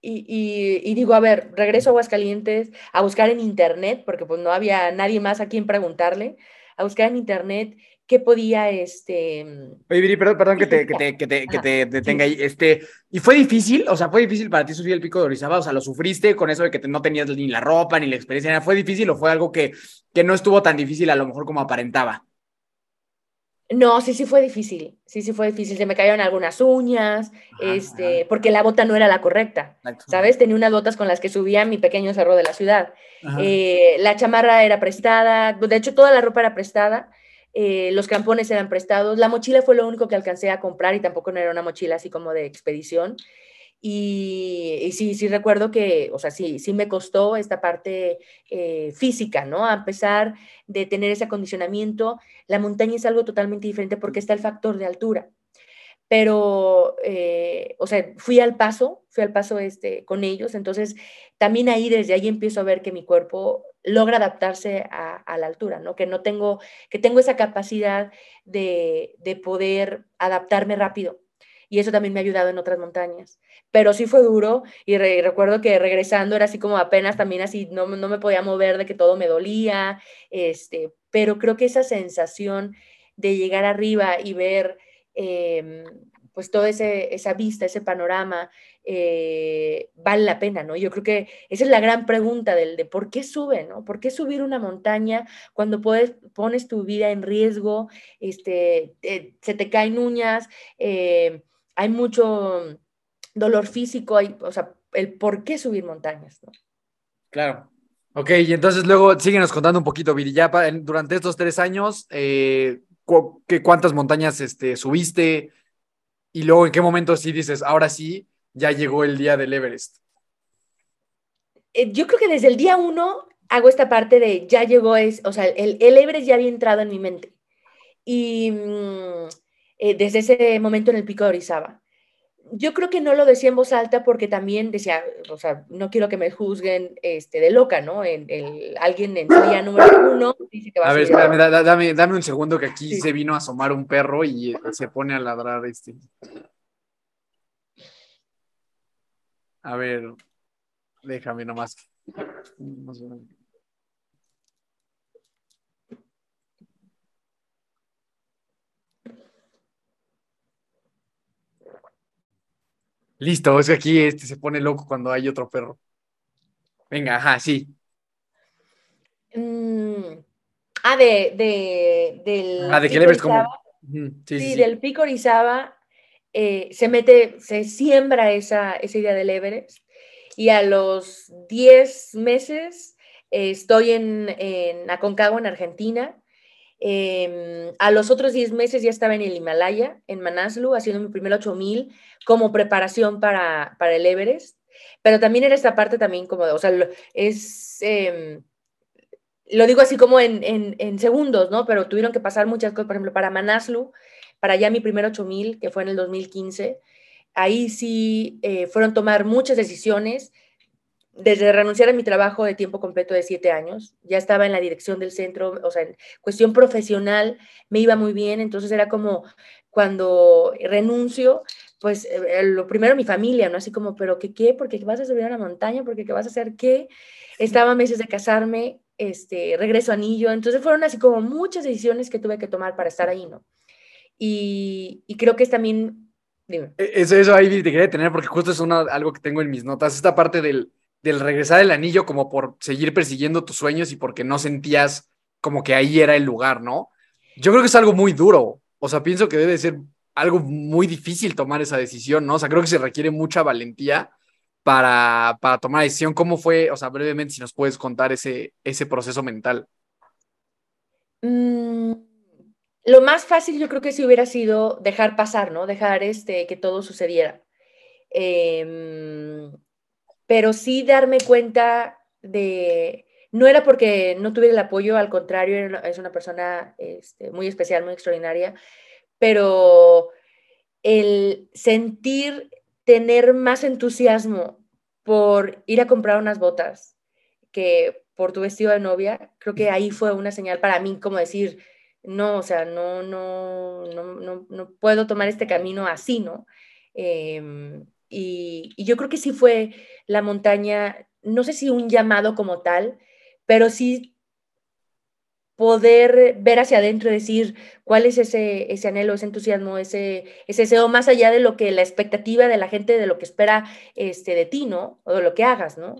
y, y, digo, a ver, regreso a Aguascalientes a buscar en internet, porque pues no había nadie más a quien preguntarle, a buscar en internet qué podía, este... Oye, Viri, perdón, perdón que te, que te, que te, que te detenga ahí, este, ¿y fue difícil? O sea, ¿fue difícil para ti subir el pico de Orizaba? O sea, ¿lo sufriste con eso de que no tenías ni la ropa, ni la experiencia? ¿Fue difícil o fue algo que, que no estuvo tan difícil a lo mejor como aparentaba? No, sí, sí fue difícil. Sí, sí fue difícil. Se me cayeron algunas uñas, este, porque la bota no era la correcta. ¿Sabes? Tenía unas botas con las que subía mi pequeño cerro de la ciudad. Eh, la chamarra era prestada, de hecho, toda la ropa era prestada. Eh, los campones eran prestados. La mochila fue lo único que alcancé a comprar y tampoco no era una mochila así como de expedición. Y, sí, sí recuerdo que, o sea, sí, sí me costó esta parte eh, física, ¿no? A pesar de tener ese acondicionamiento, la montaña es algo totalmente diferente porque está el factor de altura. Pero, eh, o sea, fui al paso, fui al paso este, con ellos, entonces también ahí, desde ahí empiezo a ver que mi cuerpo logra adaptarse a, la altura, ¿no? Que no tengo, que tengo esa capacidad de, de poder adaptarme rápido y eso también me ha ayudado en otras montañas. Pero sí fue duro y recuerdo que regresando era así como apenas también así, no, no me podía mover de que todo me dolía, este, pero creo que esa sensación de llegar arriba y ver em, pues toda esa vista, ese panorama, eh, vale la pena, ¿no? Yo creo que esa es la gran pregunta del de por qué sube, ¿no? ¿Por qué subir una montaña cuando puedes, pones tu vida en riesgo, este, se te caen uñas, eh, hay mucho dolor físico, hay, o sea, el por qué subir montañas, ¿no? Claro. Ok, y entonces luego síguenos contando un poquito, Virillapa, durante estos tres años, eh, ¿cuántas montañas este, subiste? Y luego, ¿en qué momento sí dices, ahora sí, ya llegó el día del Everest? Eh, yo creo que desde el día uno hago esta parte de ya llegó, es, o sea, el, el Everest ya había entrado en mi mente. Y mm, eh, desde ese momento en el pico de Orizaba. Yo creo que no lo decía en voz alta porque también decía, o sea, no quiero que me juzguen este, de loca, ¿no? En, el, alguien en día número uno dice que va a, a ver, espérame, dame, dame, un segundo que aquí se vino a asomar un perro y se pone a ladrar este. A ver, déjame nomás. Listo, es que aquí este se pone loco cuando hay otro perro. Venga, ajá, sí. Mm, ah, de, de, del. Ah, de que le ves como. Sí, del pico Orizaba eh, se mete, se siembra esa, esa idea del Everest y a los 10 meses eh, estoy en, en Aconcagua, en Argentina, Em, a los otros 10 meses ya estaba en el Himalaya, en Manaslu, haciendo mi primer 8000 como preparación para, para el Everest. Pero también era esta parte también como, o sea, es, em, lo digo así como en, en, segundos, ¿no? Pero tuvieron que pasar muchas cosas, por ejemplo, para Manaslu, para ya mi primer 8000, que fue en el 2015, ahí sí eh, fueron tomar muchas decisiones desde renunciar a mi trabajo de tiempo completo de siete años, ya estaba en la dirección del centro, o sea, en cuestión profesional me iba muy bien, entonces era como cuando renuncio, pues eh, lo primero mi familia, ¿no? Así como, pero ¿qué qué? ¿Por qué vas a subir a la montaña? ¿Por qué qué vas a hacer qué? Estaba meses de casarme, este, regreso a anillo, entonces fueron así como muchas decisiones que tuve que tomar para estar ahí, ¿no? Y, y creo que es también, dime. E, eso, eso ahí te quería tener porque justo es una, algo que tengo en mis notas, esta parte del del regresar el anillo como por seguir persiguiendo tus sueños y porque no sentías como que ahí era el lugar, ¿no? Yo creo que es algo muy duro. O sea, pienso que debe ser algo muy difícil tomar esa decisión, ¿no? O sea, creo que se requiere mucha valentía para, para tomar la decisión. ¿Cómo fue? O sea, brevemente, si nos puedes contar ese, ese proceso mental. Mm, lo más fácil yo creo que si hubiera sido dejar pasar, ¿no? Dejar este, que todo sucediera. Eh, pero sí darme cuenta de, no era porque no tuviera el apoyo, al contrario, es una persona este, muy especial, muy extraordinaria, pero el sentir tener más entusiasmo por ir a comprar unas botas que por tu vestido de novia, creo que ahí fue una señal para mí como decir, no, o sea, no, no, no, no, puedo tomar este camino así, ¿no? Em, y, yo creo que sí fue la montaña, no sé si un llamado como tal, pero sí poder ver hacia adentro y decir cuál es ese, ese anhelo, ese entusiasmo, ese, ese deseo más allá de lo que la expectativa de la gente, de lo que espera este, de ti, ¿no? O de lo que hagas, ¿no?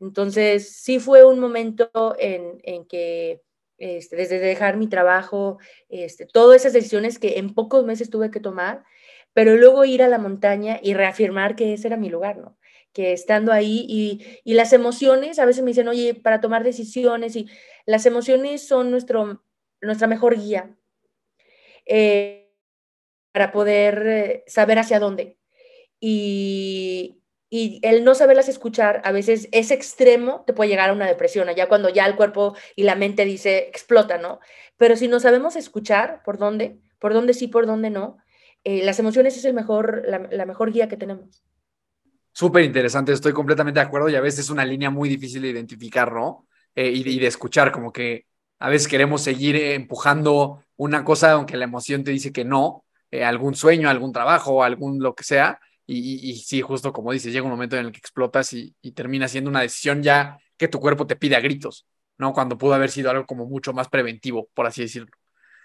Entonces, sí fue un momento en, en que este, desde dejar mi trabajo, este, todas esas decisiones que en pocos meses tuve que tomar, pero luego ir a la montaña y reafirmar que ese era mi lugar, ¿no? Que estando ahí y, y las emociones, a veces me dicen, oye, para tomar decisiones y las emociones son nuestro, nuestra mejor guía eh, para poder eh, saber hacia dónde. Y, y el no saberlas escuchar, a veces ese extremo te puede llegar a una depresión, allá cuando ya el cuerpo y la mente dice, explota, ¿no? Pero si no sabemos escuchar por dónde, por dónde sí, por dónde no, eh, las emociones es el mejor, la, mejor guía que tenemos. Súper interesante, estoy completamente de acuerdo y a veces es una línea muy difícil de identificar, ¿no? Eh, y, de escuchar, como que a veces queremos seguir empujando una cosa aunque la emoción te dice que no, eh, algún sueño, algún trabajo, algún lo que sea, y, sí, justo como dices, llega un momento en el que explotas y, y, termina siendo una decisión ya que tu cuerpo te pide a gritos, ¿no? Cuando pudo haber sido algo como mucho más preventivo, por así decirlo.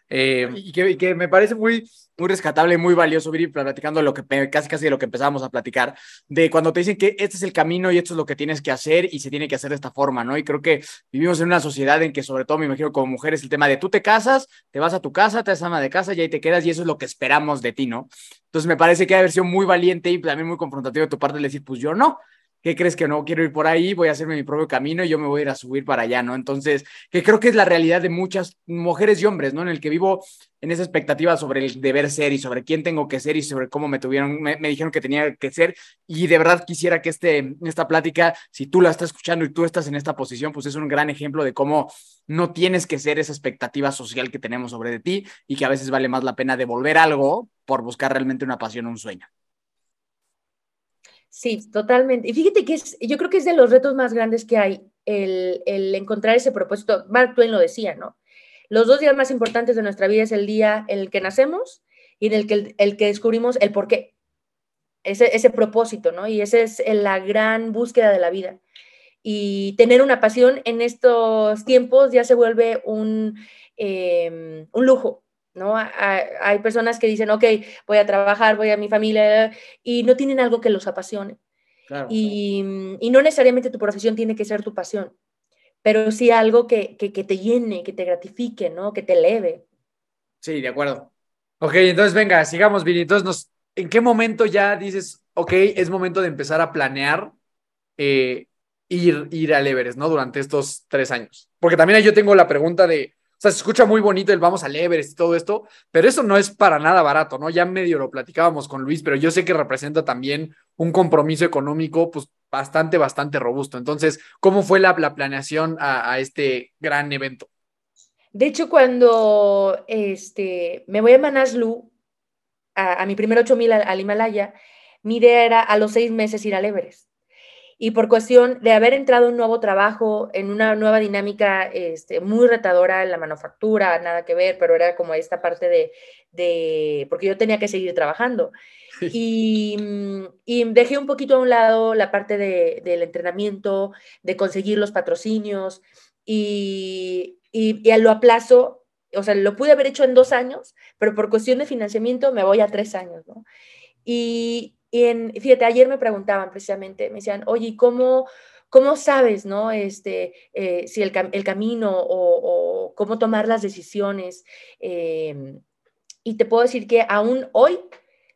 Eh, y, que, me parece muy, muy rescatable y muy valioso ir platicando lo que casi casi de lo que empezábamos a platicar, de cuando te dicen que este es el camino y esto es lo que tienes que hacer y se tiene que hacer de esta forma, ¿no? Y creo que vivimos en una sociedad en que sobre todo me imagino como mujeres el tema de tú te casas, te vas a tu casa, te haces ama de casa y ahí te quedas y eso es lo que esperamos de ti, ¿no? Entonces me parece que ha sido muy valiente y también muy confrontativo de tu parte de decir, pues yo no, ¿qué crees que no quiero ir por ahí? Voy a hacerme mi propio camino y yo me voy a ir a subir para allá, ¿no? Entonces, que creo que es la realidad de muchas mujeres y hombres, ¿no? En el que vivo en esa expectativa sobre el deber ser y sobre quién tengo que ser y sobre cómo me tuvieron, me, dijeron que tenía que ser. Y de verdad quisiera que este, esta plática, si tú la estás escuchando y tú estás en esta posición, pues es un gran ejemplo de cómo no tienes que ser esa expectativa social que tenemos sobre de ti y que a veces vale más la pena devolver algo por buscar realmente una pasión o un sueño. Sí, totalmente. Y fíjate que es, yo creo que es de los retos más grandes que hay el, el, encontrar ese propósito. Mark Twain lo decía, ¿no? Los dos días más importantes de nuestra vida es el día en el que nacemos y en el que, el, que descubrimos el por qué. Ese, ese propósito, ¿no? Y esa es la gran búsqueda de la vida. Y tener una pasión en estos tiempos ya se vuelve un, em, un lujo, ¿no? Hay personas que dicen, ok, voy a trabajar, voy a mi familia, y no tienen algo que los apasione. Y, no necesariamente tu profesión tiene que ser tu pasión, pero sí algo que, te llene, que te gratifique, ¿no? Que te eleve. Sí, de acuerdo. Ok, entonces venga, sigamos, Vini. Entonces, nos, ¿en qué momento ya dices, ok, es momento de empezar a planear eh, ir, ir al Everest, ¿no? Durante estos tres años. Porque también yo tengo la pregunta de, sea, se escucha muy bonito el vamos al Everest y todo esto, pero eso no es para nada barato, ¿no? Ya medio lo platicábamos con Luis, pero yo sé que representa también un compromiso económico, pues bastante, bastante robusto. Entonces, ¿cómo fue la, planeación a, este gran evento? De hecho, cuando este, me voy a Manaslu, a, mi primer 8000 al, al Himalaya, mi idea era a los seis meses ir al Everest y por cuestión de haber entrado en un nuevo trabajo, en una nueva dinámica este, muy retadora en la manufactura, nada que ver, pero era como esta parte de, de porque yo tenía que seguir trabajando. Y, y, dejé un poquito a un lado la parte de, del entrenamiento, de conseguir los patrocinios y, y, y lo aplazo, o sea, lo pude haber hecho en dos años, pero por cuestión de financiamiento me voy a tres años, ¿no? Y, y en, fíjate, ayer me preguntaban precisamente, me decían, oye, ¿cómo, cómo sabes, no? Este, eh, si el, el camino o, cómo tomar las decisiones. Em, y te puedo decir que aún hoy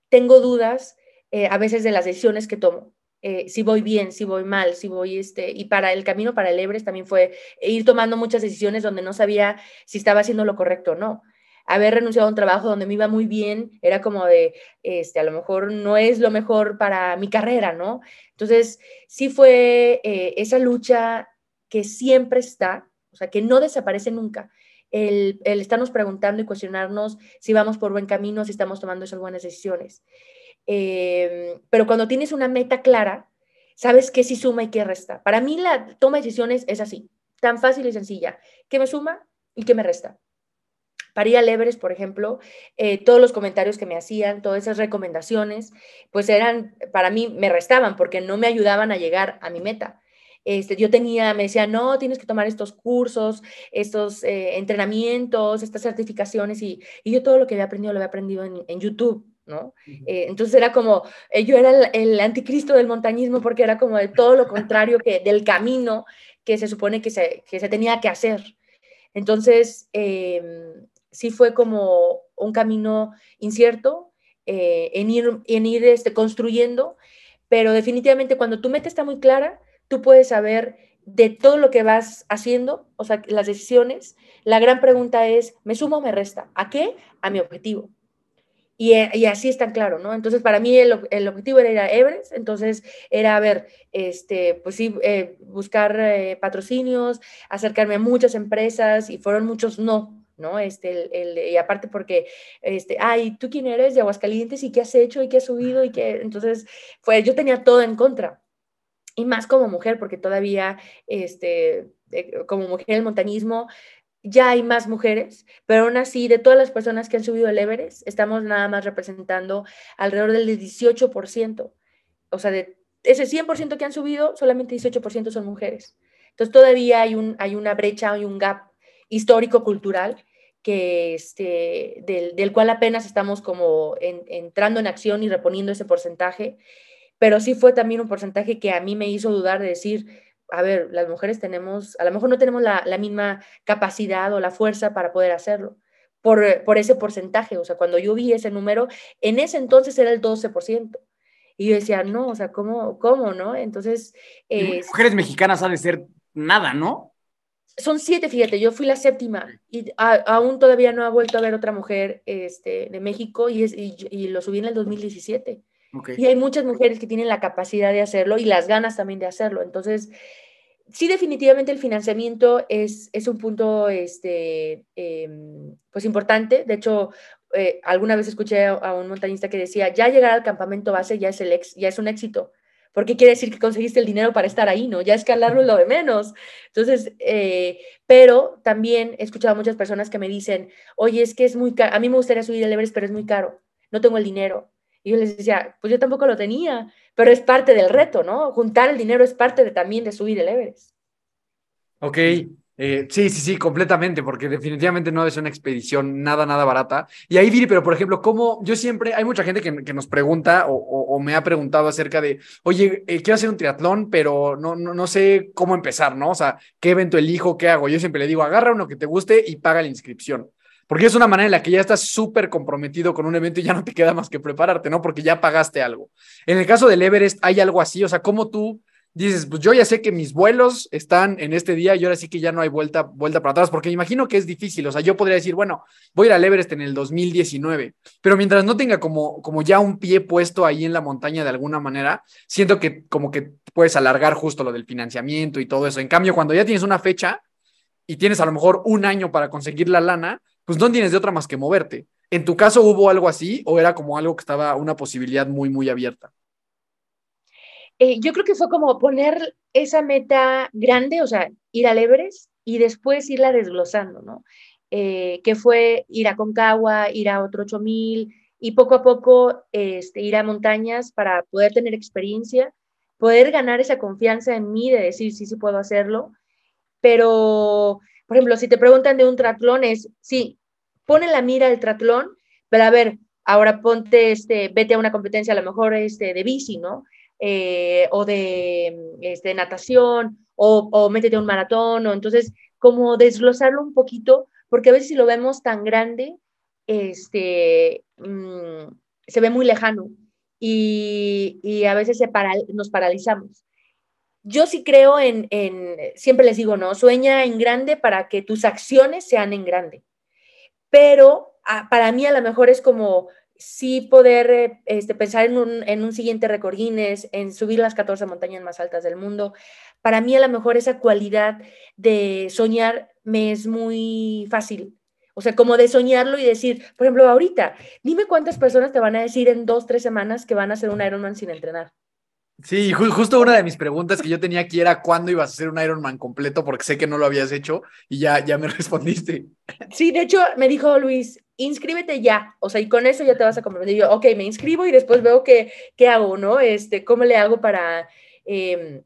tengo dudas eh, a veces de las decisiones que tomo. Eh, si voy bien, si voy mal, si voy este, y para el camino para el Everest también fue ir tomando muchas decisiones donde no sabía si estaba haciendo lo correcto o no haber renunciado a un trabajo donde me iba muy bien, era como de, este, a lo mejor no es lo mejor para mi carrera, ¿no? Entonces, sí fue eh, esa lucha que siempre está, o sea, que no desaparece nunca. El, el, estarnos preguntando y cuestionarnos si vamos por buen camino, si estamos tomando esas buenas decisiones. Em, pero cuando tienes una meta clara, sabes qué sí suma y qué resta. Para mí la toma de decisiones es así. tan fácil y sencilla, ¿qué me suma y qué me resta? Para ir al Everest, por ejemplo, eh, todos los comentarios que me hacían, todas esas recomendaciones, pues eran, para mí, me restaban porque no me ayudaban a llegar a mi meta. Este, yo tenía, me decía, no, tienes que tomar estos cursos, estos eh, entrenamientos, estas certificaciones, y, y, yo todo lo que había aprendido lo había aprendido en, en YouTube, ¿no? Eh, entonces era como, yo era el, el, anticristo del montañismo porque era como de todo lo contrario que del camino que se supone que se, que se tenía que hacer. Entonces, eh, sí fue como un camino incierto eh, en ir, en ir este, construyendo, pero definitivamente cuando tu meta está muy clara, tú puedes saber de todo lo que vas haciendo, o sea, las decisiones. La gran pregunta es, ¿me sumo o me resta? ¿A qué? A mi objetivo. Y, y, así está claro, ¿no? Entonces, para mí el, objetivo era ir Everest, entonces era, a ver, este, pues sí, eh, buscar eh, patrocinios, acercarme a muchas empresas y fueron muchos no, ¿no? Este, el, y aparte porque, este, ay, ¿tú quién eres de Aguascalientes y qué has hecho y qué has subido y qué? Entonces, fue, yo tenía todo en contra. Y más como mujer, porque todavía, este, eh, como mujer el montañismo, ya hay más mujeres, pero aún así, de todas las personas que han subido el Everest, estamos nada más representando alrededor del 18%. O sea, de ese 100% que han subido, solamente 18% son mujeres. Entonces, todavía hay, un, hay una brecha, hay un gap histórico-cultural que este, del, del, cual apenas estamos como en, entrando en acción y reponiendo ese porcentaje, pero sí fue también un porcentaje que a mí me hizo dudar de decir, a ver, las mujeres tenemos, a lo mejor no tenemos la, la misma capacidad o la fuerza para poder hacerlo. Por, por, ese porcentaje, o sea, cuando yo vi ese número, en ese entonces era el 12%. Y yo decía, no, o sea, ¿cómo, cómo no? Entonces... Eh, mujeres mexicanas ha de ser nada, ¿no? Son siete, fíjate, yo fui la séptima y a, aún todavía no ha vuelto a ver otra mujer este, de México y, es, y, y lo subí en el 2017. Okay. Y hay muchas mujeres que tienen la capacidad de hacerlo y las ganas también de hacerlo. Entonces, sí, definitivamente el financiamiento es, es un punto este, eh, pues importante. De hecho, eh, alguna vez escuché a, a, un montañista que decía, ya llegar al campamento base ya es, el ex, ya es un éxito porque quiere decir que conseguiste el dinero para estar ahí, ¿no? Ya escalarlo es lo de menos. Entonces, eh, pero también he escuchado a muchas personas que me dicen, oye, es que es muy caro, a mí me gustaría subir el Everest, pero es muy caro, no tengo el dinero. Y yo les decía, pues yo tampoco lo tenía, pero es parte del reto, ¿no? Juntar el dinero es parte de, también de subir el Everest. Ok, eh, sí, sí, sí, completamente, porque definitivamente no es una expedición nada, nada barata. Y ahí, Viri, pero por ejemplo, ¿cómo? Yo siempre, hay mucha gente que, nos pregunta o, me ha preguntado acerca de, oye, eh, quiero hacer un triatlón, pero no, no, no, sé cómo empezar, ¿no? O sea, ¿qué evento elijo? ¿Qué hago? Yo siempre le digo, agarra uno que te guste y paga la inscripción. Porque es una manera en la que ya estás súper comprometido con un evento y ya no te queda más que prepararte, ¿no? Porque ya pagaste algo. En el caso del Everest, ¿hay algo así? O sea, ¿cómo tú dices, pues yo ya sé que mis vuelos están en este día y ahora sí que ya no hay vuelta, vuelta para atrás, porque me imagino que es difícil, o sea, yo podría decir, bueno, voy a ir al Everest en el 2019, pero mientras no tenga como, como ya un pie puesto ahí en la montaña de alguna manera, siento que como que puedes alargar justo lo del financiamiento y todo eso. En cambio, cuando ya tienes una fecha y tienes a lo mejor un año para conseguir la lana, pues no tienes de otra más que moverte. ¿En tu caso hubo algo así o era como algo que estaba una posibilidad muy, muy abierta? Eh, yo creo que fue como poner esa meta grande, o sea, ir al Everest y después irla desglosando, ¿no? Eh, que fue ir a Concagua, ir a otro 8000 y poco a poco este, ir a montañas para poder tener experiencia, poder ganar esa confianza en mí de decir sí, sí puedo hacerlo. Pero, por ejemplo, si te preguntan de un triatlón, es sí, pone la mira el triatlón, pero a ver, ahora ponte, este, vete a una competencia a lo mejor este, de bici, ¿no? Eh, o de este, natación, o, o métete un maratón, o entonces como desglosarlo un poquito, porque a veces si lo vemos tan grande, este, mmm, se ve muy lejano y, y a veces se para, nos paralizamos. Yo sí creo en, en, siempre les digo, ¿no? Sueña en grande para que tus acciones sean en grande. Pero a, para mí a lo mejor es como sí poder eh, este, pensar en un, en un siguiente récord Guinness, en subir las 14 montañas más altas del mundo. Para mí a lo mejor esa cualidad de soñar me es muy fácil. O sea, como de soñarlo y decir, por ejemplo, ahorita, dime cuántas personas te van a decir en dos, tres semanas que van a hacer un Ironman sin entrenar. Sí, justo una de mis preguntas que yo tenía aquí era cuándo ibas a hacer un Ironman completo, porque sé que no lo habías hecho y ya, ya me (laughs) respondiste. Sí, de hecho me dijo Luis, inscríbete ya, o sea, y con eso ya te vas a comprometer. Yo, ok, me inscribo y después veo qué, qué hago, ¿no? Este, ¿Cómo le hago para... Em,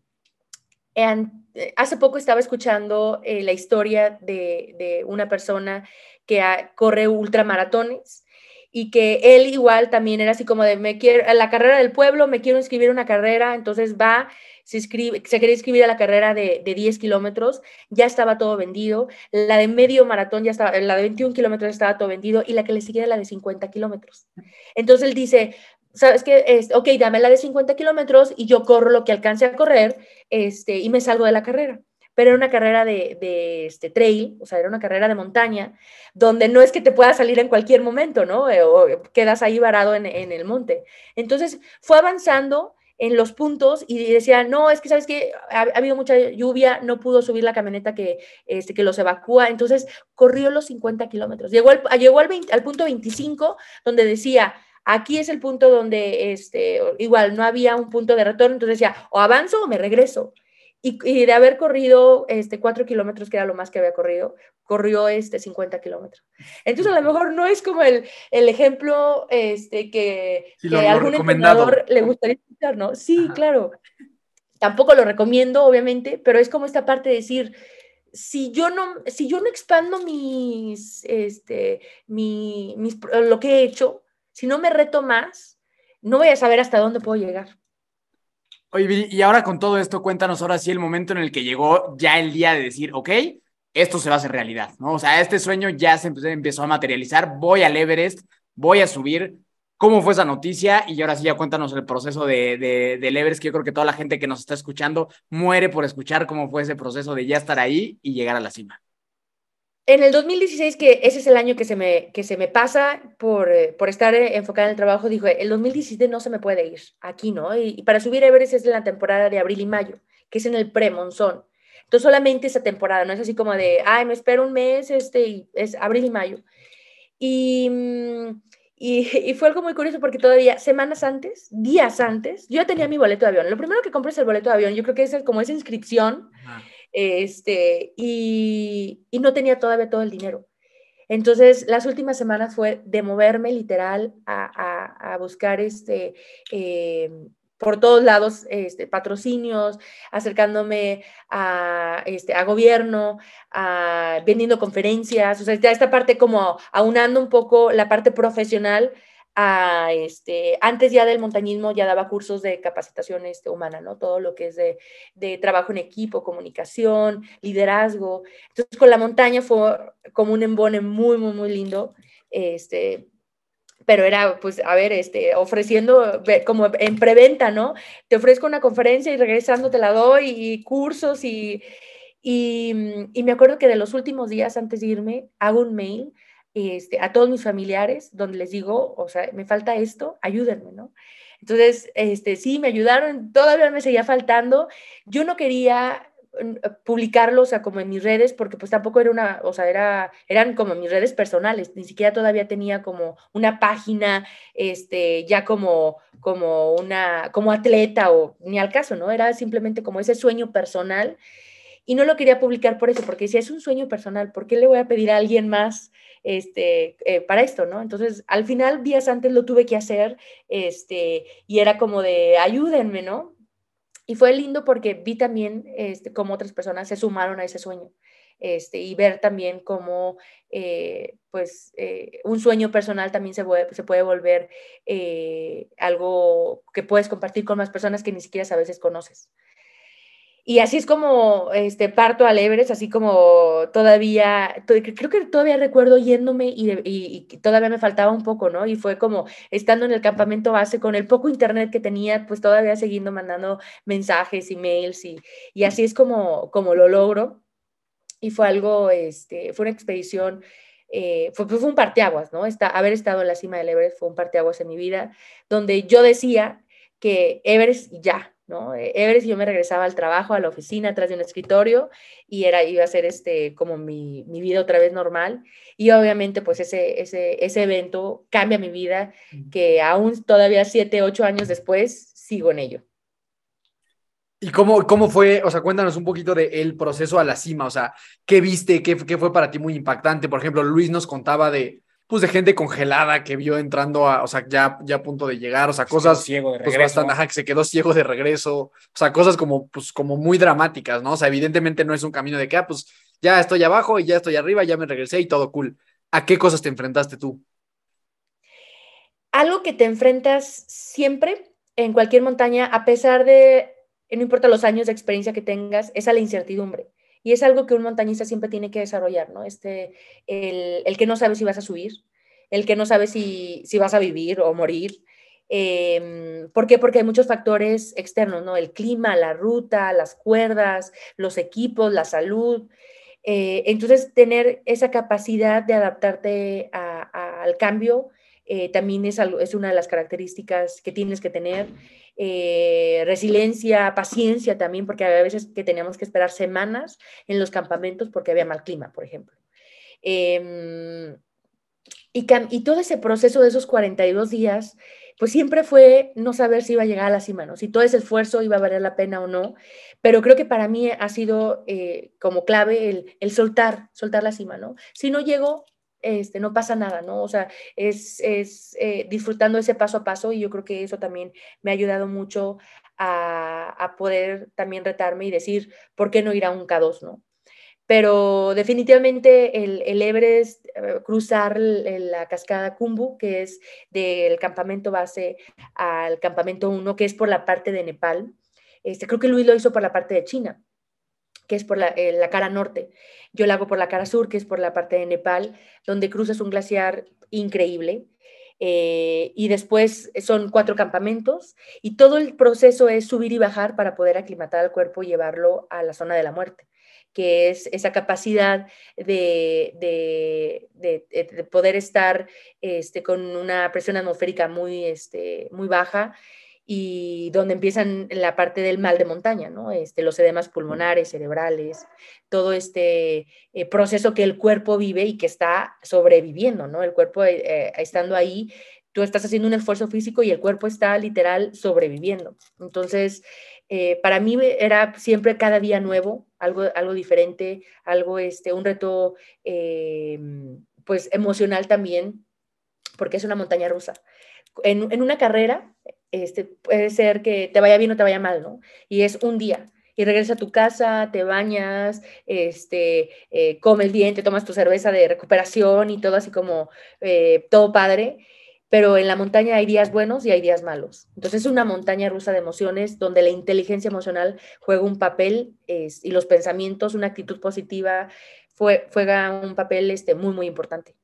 hace poco estaba escuchando eh, la historia de, de, una persona que corre ultramaratones y que él igual también era así como de, me quiero, la carrera del pueblo, me quiero inscribir a una carrera, entonces va, se, inscribe, se quería inscribir a la carrera de, de 10 kilómetros, ya estaba todo vendido, la de medio maratón ya estaba, la de 21 kilómetros estaba todo vendido y la que le seguía la de 50 kilómetros. Entonces él dice, ¿sabes qué? Es, ok, dame la de 50 kilómetros y yo corro lo que alcance a correr este, y me salgo de la carrera pero era una carrera de, este, trail, o sea, era una carrera de montaña, donde no es que te pueda salir en cualquier momento, ¿no? Eh, o quedas ahí varado en, el monte. Entonces fue avanzando en los puntos y decía, no, es que sabes que ha, habido mucha lluvia, no pudo subir la camioneta que, este, que los evacúa, entonces corrió los 50 kilómetros. Llegó, al, llegó al, al punto 25, donde decía, aquí es el punto donde, este, igual, no había un punto de retorno, entonces decía, o avanzo o me regreso. Y, de haber corrido este, cuatro kilómetros, que era lo más que había corrido, corrió este, 50 kilómetros. Entonces, a lo mejor no es como el, el ejemplo este, que, a algún entrenador le gustaría escuchar, ¿no? Sí, claro. Tampoco lo recomiendo, obviamente, pero es como esta parte de decir, si yo no, si yo no expando mis, este, mi, mis, lo que he hecho, si no me reto más, no voy a saber hasta dónde puedo llegar. Oye, y ahora con todo esto, cuéntanos ahora sí el momento en el que llegó ya el día de decir, ok, esto se va a hacer realidad, ¿no? O sea, este sueño ya se empezó a materializar, voy al Everest, voy a subir. ¿Cómo fue esa noticia? Y ahora sí ya cuéntanos el proceso de, de, del Everest, que yo creo que toda la gente que nos está escuchando muere por escuchar cómo fue ese proceso de ya estar ahí y llegar a la cima. En el 2016, que ese es el año que se me, que se me pasa por, eh, por estar eh, enfocada en el trabajo, dijo, el 2017 no se me puede ir, aquí no. Y, para subir Everest es en la temporada de abril y mayo, que es en el pre-monzón. Entonces solamente esa temporada, no es así como de, ay, me espero un mes, este, y es abril y mayo. Y, mm, y, (laughs) y, fue algo muy curioso porque todavía semanas antes, días antes, yo ya tenía mi boleto de avión. Lo primero que compré es el boleto de avión. Yo creo que es como esa inscripción este, y, no tenía todavía todo el dinero. Entonces, las últimas semanas fue de moverme literal a, buscar este, eh, por todos lados este, patrocinios, acercándome a, este, gobierno, vendiendo conferencias, o sea, esta parte como aunando un poco la parte profesional a este, antes ya del montañismo ya daba cursos de capacitación este, humana, ¿no? Todo lo que es de, de, trabajo en equipo, comunicación, liderazgo. Entonces con la montaña fue como un embone muy, muy, muy lindo. Este, pero era, pues, a ver, este, ofreciendo como en preventa, ¿no? Te ofrezco una conferencia y regresando te la doy y cursos y, y, y me acuerdo que de los últimos días antes de irme hago un mail este, a todos mis familiares, donde les digo, o sea, me falta esto, ayúdenme, ¿no? Entonces, este, sí, me ayudaron, todavía me seguía faltando. Yo no quería mm, publicarlo, o sea, como en mis redes, porque pues tampoco era una, o sea, era, eran como mis redes personales, ni siquiera todavía tenía como una página, este, ya como, como una, como atleta o ni al caso, ¿no? Era simplemente como ese sueño personal y no lo quería publicar por eso, porque si es un sueño personal, ¿por qué le voy a pedir a alguien más este, eh, para esto, ¿no? Entonces, al final, días antes lo tuve que hacer, este, y era como de, ayúdenme, ¿no? Y fue lindo porque vi también este, cómo otras personas se sumaron a ese sueño. Este, y ver también cómo eh, pues, eh, un sueño personal también se, se puede volver algo que puedes compartir con más personas que ni siquiera a veces conoces. Y así es como este, parto al Everest, así como todavía, creo que todavía recuerdo yéndome y, todavía me faltaba un poco, ¿no? Y fue como estando en el campamento base con el poco internet que tenía, pues todavía siguiendo mandando mensajes, emails y, y así es como, como lo logro. Y fue algo, este, fue una expedición, eh, fue, fue un parteaguas, ¿no? Está, haber estado en la cima del Everest fue un parteaguas en mi vida, donde yo decía que Everest ya, ¿no? E-, Everest yo me regresaba al trabajo, a la oficina, atrás de un escritorio y era, iba a ser este, como mi, mi vida otra vez normal. Y obviamente pues ese, ese, ese evento cambia mi vida, que aún todavía siete, ocho años después sigo en ello. ¿Y cómo, cómo fue? O sea, cuéntanos un poquito del el proceso a la cima. O sea, ¿qué viste? ¿Qué, ¿Qué fue para ti muy impactante? Por ejemplo, Luis nos contaba de, pues, de gente congelada que vio entrando a, o sea, ya, ya a punto de llegar. O sea, cosas. ciego de Pues regreso. bastante, ajá, que se quedó ciego de regreso. O sea, cosas como, pues, como muy dramáticas, ¿no? O sea, evidentemente no es un camino de que, ah, pues, ya estoy abajo y ya estoy arriba, ya me regresé y todo cool. ¿A qué cosas te enfrentaste tú? algo que te enfrentas siempre en cualquier montaña, a pesar de, no importa los años de experiencia que tengas, es a la incertidumbre. Y es algo que un montañista siempre tiene que desarrollar, ¿no? Este, el, el que no sabe si vas a subir, el que no sabe si, si vas a vivir o morir. Eh, ¿Por qué? Porque hay muchos factores externos, ¿no? El clima, la ruta, las cuerdas, los equipos, la salud. Eh, entonces, tener esa capacidad de adaptarte al cambio eh, también es, algo, es, una de las características que tienes que tener. Eh, resiliencia, paciencia también, porque a veces que teníamos que esperar semanas en los campamentos porque había mal clima, por ejemplo. Eh, y, y, todo ese proceso de esos 42 días, pues siempre fue no saber si iba a llegar a la cima, ¿no? si todo ese esfuerzo iba a valer la pena o no. Pero creo que para mí ha sido eh, como clave el, el, soltar, soltar la cima, ¿no? Si no llego, este, no pasa nada, ¿no? O sea, es, es eh, disfrutando ese paso a paso y yo creo que eso también me ha ayudado mucho a, a, poder también retarme y decir, ¿por qué no ir a un K2, ¿no? Pero definitivamente el, el Everest, eh, cruzar el, la cascada Kumbu, que es del campamento base al campamento 1, que es por la parte de Nepal, este, creo que Luis lo hizo por la parte de China que es por la, eh, la, cara norte. Yo la hago por la cara sur, que es por la parte de Nepal, donde cruzas un glaciar increíble. Eh, y después son cuatro campamentos y todo el proceso es subir y bajar para poder aclimatar al cuerpo y llevarlo a la zona de la muerte que es esa capacidad de, de, de, de poder estar este, con una presión atmosférica muy, este, muy baja y donde empiezan la parte del mal de montaña, ¿no? Este, los edemas pulmonares, cerebrales, todo este eh, proceso que el cuerpo vive y que está sobreviviendo, ¿no? El cuerpo eh, eh, estando ahí, tú estás haciendo un esfuerzo físico y el cuerpo está literal sobreviviendo. Entonces, eh, para mí era siempre cada día nuevo, algo, algo diferente, algo, este, un reto, pues, emocional también, porque es una montaña rusa. En una carrera, este, puede ser que te vaya bien o te vaya mal, ¿no? Y es un día. Y regresas a tu casa, te bañas, este, eh, comes bien, te tomas tu cerveza de recuperación y todo así como eh, todo padre. Pero en la montaña hay días buenos y hay días malos. Entonces es una montaña rusa de emociones donde la inteligencia emocional juega un papel y los pensamientos, una actitud positiva, juega un papel este, muy, muy importante.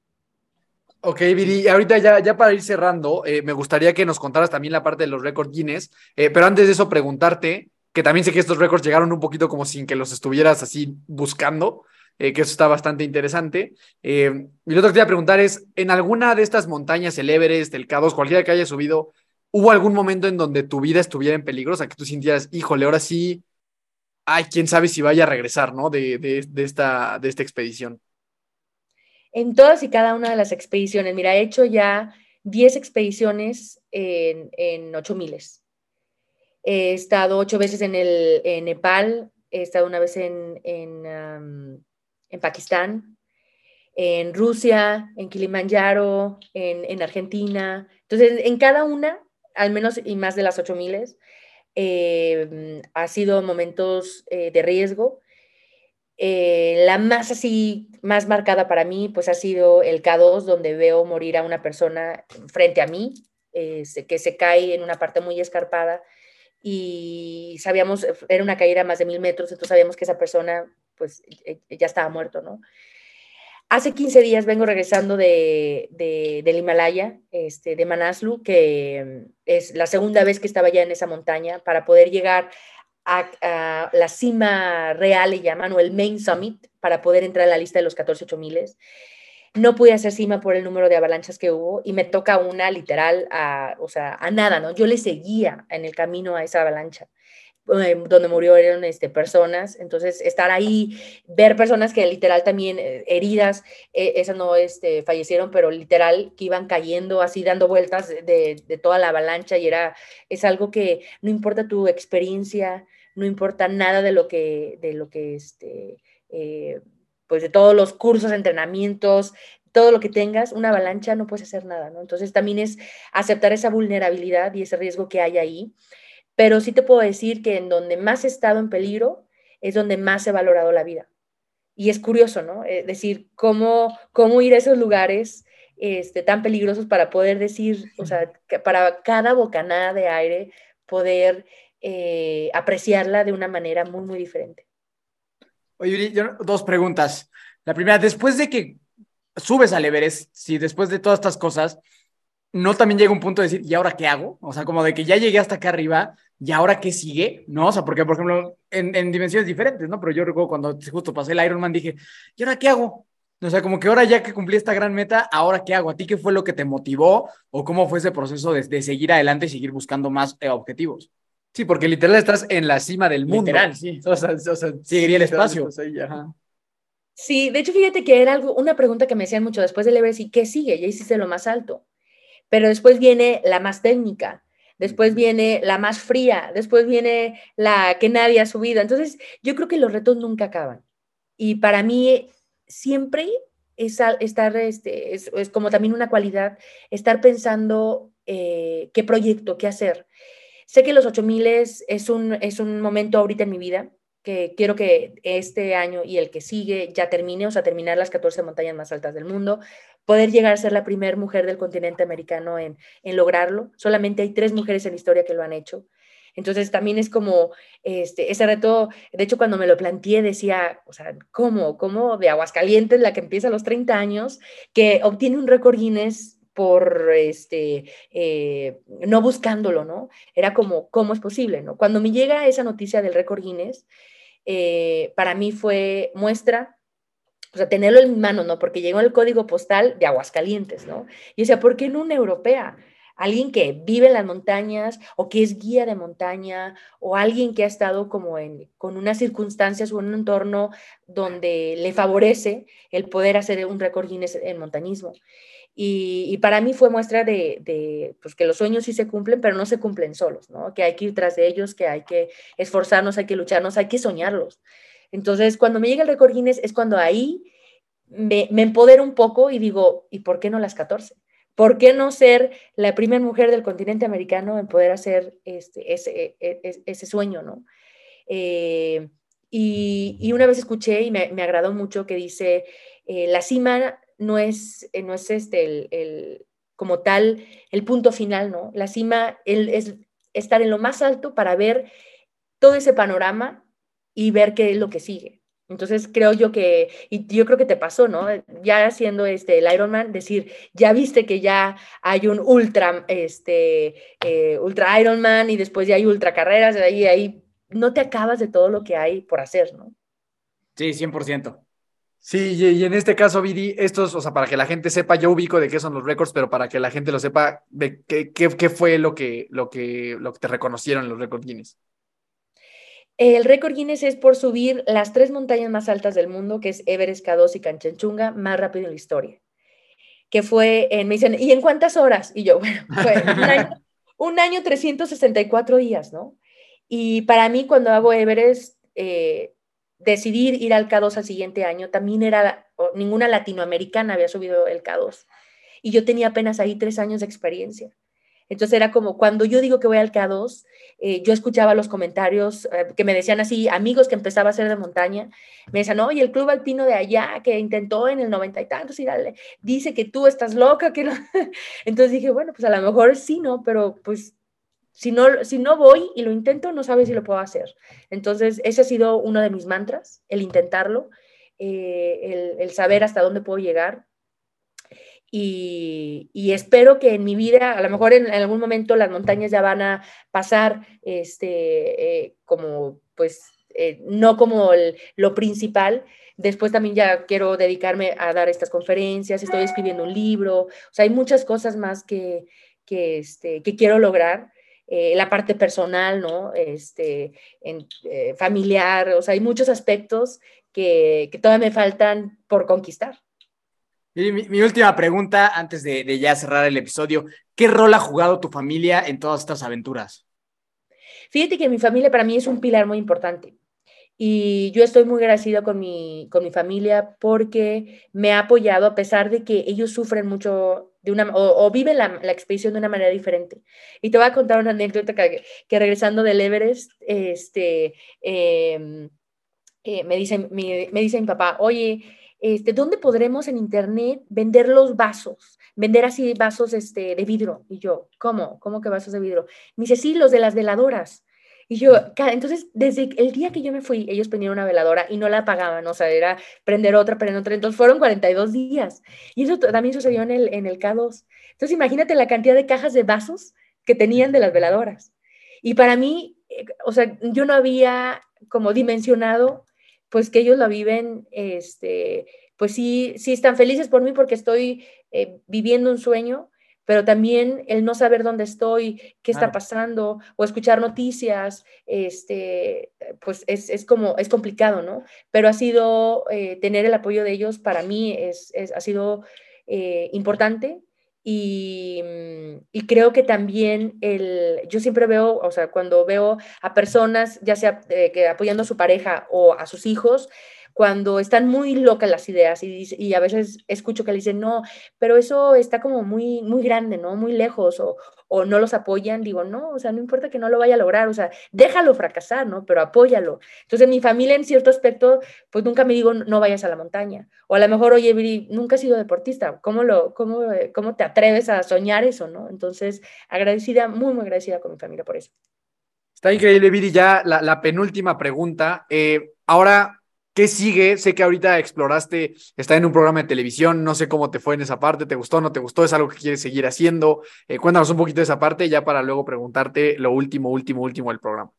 Ok, Viri, ahorita ya, ya para ir cerrando, eh, me gustaría que nos contaras también la parte de los récords Guinness, eh, pero antes de eso preguntarte, que también sé que estos récords llegaron un poquito como sin que los estuvieras así buscando, eh, que eso está bastante interesante. Y lo otro que te iba a preguntar es, ¿en alguna de estas montañas, el Everest, el K2, cualquiera que haya subido, hubo algún momento en donde tu vida estuviera en peligro? O sea, que tú sintieras, híjole, ahora sí, ay, quién sabe si vaya a regresar, ¿no? De, de, de esta, de esta expedición en todas y cada una de las expediciones. Mira, he hecho ya 10 expediciones en, en 8 miles. He estado ocho veces en, el, Nepal, he estado una vez en, en, en Pakistán, en Rusia, en Kilimanjaro, en, en, Argentina. Entonces, en cada una, al menos y más de las 8 miles, eh, ha sido momentos eh, de riesgo eh, la más así, más marcada para mí, pues ha sido el K2, donde veo morir a una persona frente a mí, eh, que se cae en una parte muy escarpada y sabíamos, era una caída más de mil metros, entonces sabíamos que esa persona pues ya estaba muerto, ¿no? Hace 15 días vengo regresando de, de, del Himalaya, este, de Manaslu, que es la segunda vez que estaba ya en esa montaña para poder llegar la cima real, le llaman, o el Main Summit, para poder entrar a la lista de los 14 miles. No pude hacer cima por el número de avalanchas que hubo y me toca una literal, a, o sea, a nada, ¿no? Yo le seguía en el camino a esa avalancha. eh, donde murieron este, personas. Entonces, estar ahí, ver personas que literal también eh, heridas, eh, esas no este, fallecieron, pero literal que iban cayendo así, dando vueltas de, toda la avalancha y era, es algo que no importa tu experiencia, no importa nada de lo que, de lo que, este, pues de todos los cursos, entrenamientos, todo lo que tengas, una avalancha no puedes hacer nada, ¿no? Entonces también es aceptar esa vulnerabilidad y ese riesgo que hay ahí pero sí te puedo decir que en donde más he estado en peligro es donde más he valorado la vida. Y es curioso, ¿no? Es decir, cómo, cómo ir a esos lugares este, tan peligrosos para poder decir, o sea, para cada bocanada de aire poder eh, apreciarla de una manera muy, muy diferente. Oye, dos preguntas. La primera, después de que subes al Everest, si después de todas estas cosas, no también llega un punto de decir, ¿y ahora qué hago? O sea, como de que ya llegué hasta acá arriba, ¿y ahora qué sigue? ¿No? O sea, porque, por ejemplo, en, dimensiones diferentes, ¿no? Pero yo recuerdo cuando justo pasé el Ironman, dije, ¿y ahora qué hago? O sea, como que ahora ya que cumplí esta gran meta, ¿ahora qué hago? ¿A ti qué fue lo que te motivó? ¿O cómo fue ese proceso de, seguir adelante y seguir buscando más eh, objetivos? Sí, porque literal estás en la cima del mundo. Literal, sí. O sea, o sea seguiría el espacio. Sí, de hecho, fíjate que era algo, una pregunta que me hacían mucho después del Everest, ¿y qué sigue? Ya hiciste lo más alto. Pero después viene la más técnica, después viene la más fría, después viene la que nadie ha subido. Entonces, yo creo que los retos nunca acaban. Y para mí siempre es estar, este, es, como también una cualidad, estar pensando eh, qué proyecto, qué hacer. Sé que los 8000 es, es, un, es un momento ahorita en mi vida que quiero que este año y el que sigue ya termine, o sea, terminar las 14 montañas más altas del mundo, poder llegar a ser la primera mujer del continente americano en, en lograrlo. Solamente hay tres mujeres en la historia que lo han hecho. Entonces también es como este, ese reto, de hecho cuando me lo planteé decía, o sea, ¿cómo? ¿Cómo de Aguascalientes, la que empieza a los 30 años, que obtiene un récord Guinness por este, eh, no buscándolo, ¿no? Era como, ¿cómo es posible, no? Cuando me llega esa noticia del récord Guinness, eh, para mí fue muestra, o sea, tenerlo en mi mano, ¿no? Porque llegó el código postal de Aguascalientes, ¿no? Y decía, ¿por qué no una europea? Alguien que vive en las montañas o que es guía de montaña o alguien que ha estado como en, con unas circunstancias o un entorno donde le favorece el poder hacer un récord Guinness en montañismo. Y, para mí fue muestra de, pues que los sueños sí se cumplen, pero no se cumplen solos, ¿no? Que hay que ir tras de ellos, que hay que esforzarnos, hay que lucharnos, hay que soñarlos. Entonces, cuando me llega el récord Guinness es cuando ahí me, me empodero un poco y digo, ¿y por qué no las 14? ¿Por qué no ser la primera mujer del continente americano en poder hacer este, ese, e, e, ese, sueño, ¿no? Eh, y, una vez escuché y me, agradó mucho que dice, eh, la cima no es, eh, no es este el, como tal el punto final, ¿no? La cima es estar en lo más alto para ver todo ese panorama y ver qué es lo que sigue. Entonces creo yo que, y yo creo que te pasó, ¿no? Ya haciendo este, el Ironman, decir, ya viste que ya hay un ultra, este, eh, ultra Ironman y después ya hay ultra carreras, ahí, ahí no te acabas de todo lo que hay por hacer, ¿no? Sí, 100%. Sí, y en este caso, Vidi, estos, o sea, para que la gente sepa, yo ubico de qué son los récords, pero para que la gente lo sepa, de qué, qué, fue lo que, lo, que, lo que te reconocieron los récords Guinness. El récord Guinness es por subir las tres montañas más altas del mundo, que es Everest, K2 y Canchenchunga, más rápido en la historia. Que fue, en, me dicen, ¿y en cuántas horas? Y yo, (laughs) bueno, fue un año, un año 364 días, ¿no? Y para mí, cuando hago Everest, eh, decidir ir al K2 al siguiente año, también era, ninguna latinoamericana había subido el K2. Y yo tenía apenas ahí tres años de experiencia. Entonces era como cuando yo digo que voy al K2, eh, yo escuchaba los comentarios eh, que me decían así, amigos que empezaba a hacer de montaña, me decían, oye, el club alpino de allá que intentó en el noventa y tantos y dale, dice que tú estás loca, que no. (laughs) Entonces dije, bueno, pues a lo mejor sí, ¿no? Pero pues si no, si no voy y lo intento, no sabes si lo puedo hacer. Entonces, ese ha sido uno de mis mantras, el intentarlo, eh, el, saber hasta dónde puedo llegar. Y, espero que en mi vida, a lo mejor en, algún momento las montañas ya van a pasar este, eh, como, pues, eh, no como lo principal. Después también ya quiero dedicarme a dar estas conferencias, estoy escribiendo un libro, o sea, hay muchas cosas más que, que, este, que quiero lograr eh, la parte personal, ¿no? Este, en, eh, familiar, o sea, hay muchos aspectos que, que todavía me faltan por conquistar. Mi, mi, última pregunta antes de, de, ya cerrar el episodio. ¿Qué rol ha jugado tu familia en todas estas aventuras? Fíjate que mi familia para mí es un pilar muy importante. Y yo estoy muy agradecida con mi, con mi familia porque me ha apoyado a pesar de que ellos sufren mucho de una, o, viven la, la, expedición de una manera diferente. Y te voy a contar una anécdota que, que regresando del Everest, este, eh, eh, me, dice, me, me dice mi papá, oye, este, ¿dónde podremos en internet vender los vasos? Vender así vasos este, de vidrio. Y yo, ¿cómo? ¿Cómo que vasos de vidrio? Me dice, sí, los de las veladoras. Y yo, entonces, desde el día que yo me fui, ellos prendieron una veladora y no la apagaban, o sea, era prender otra, prender otra. Entonces, fueron 42 días. Y eso también sucedió en el, en el K2. Entonces, imagínate la cantidad de cajas de vasos que tenían de las veladoras. Y para mí, eh, o sea, yo no había como dimensionado pues que ellos la viven, este, pues sí, sí están felices por mí porque estoy eh, viviendo un sueño, pero también el no saber dónde estoy, qué está pasando, o escuchar noticias, este, pues es, es como, es complicado, ¿no? Pero ha sido, eh, tener el apoyo de ellos para mí es, es ha sido eh, importante y, mm, y, creo que también el, yo siempre veo, o sea, cuando veo a personas, ya sea eh, que apoyando a su pareja o a sus hijos, cuando están muy locas las ideas y, a veces escucho que le dicen, no, pero eso está como muy, muy grande, ¿no? Muy lejos o, o no los apoyan, digo, no, o sea, no importa que no lo vaya a lograr, o sea, déjalo fracasar, ¿no? Pero apóyalo. Entonces, mi familia en cierto aspecto, pues nunca me digo, no vayas a la montaña. O a lo mejor, oye, Viri, nunca has sido deportista, ¿cómo, lo, cómo, cómo te atreves a soñar eso, ¿no? Entonces, agradecida, muy, muy agradecida con mi familia por eso. Está increíble, Viri, ya la, la penúltima pregunta. Eh, ahora, ¿Qué sigue? Sé que ahorita exploraste, está en un programa de televisión, no sé cómo te fue en esa parte, ¿te gustó, no te gustó? ¿Es algo que quieres seguir haciendo? Eh, cuéntanos un poquito de esa parte ya para luego preguntarte lo último, último, último del programa.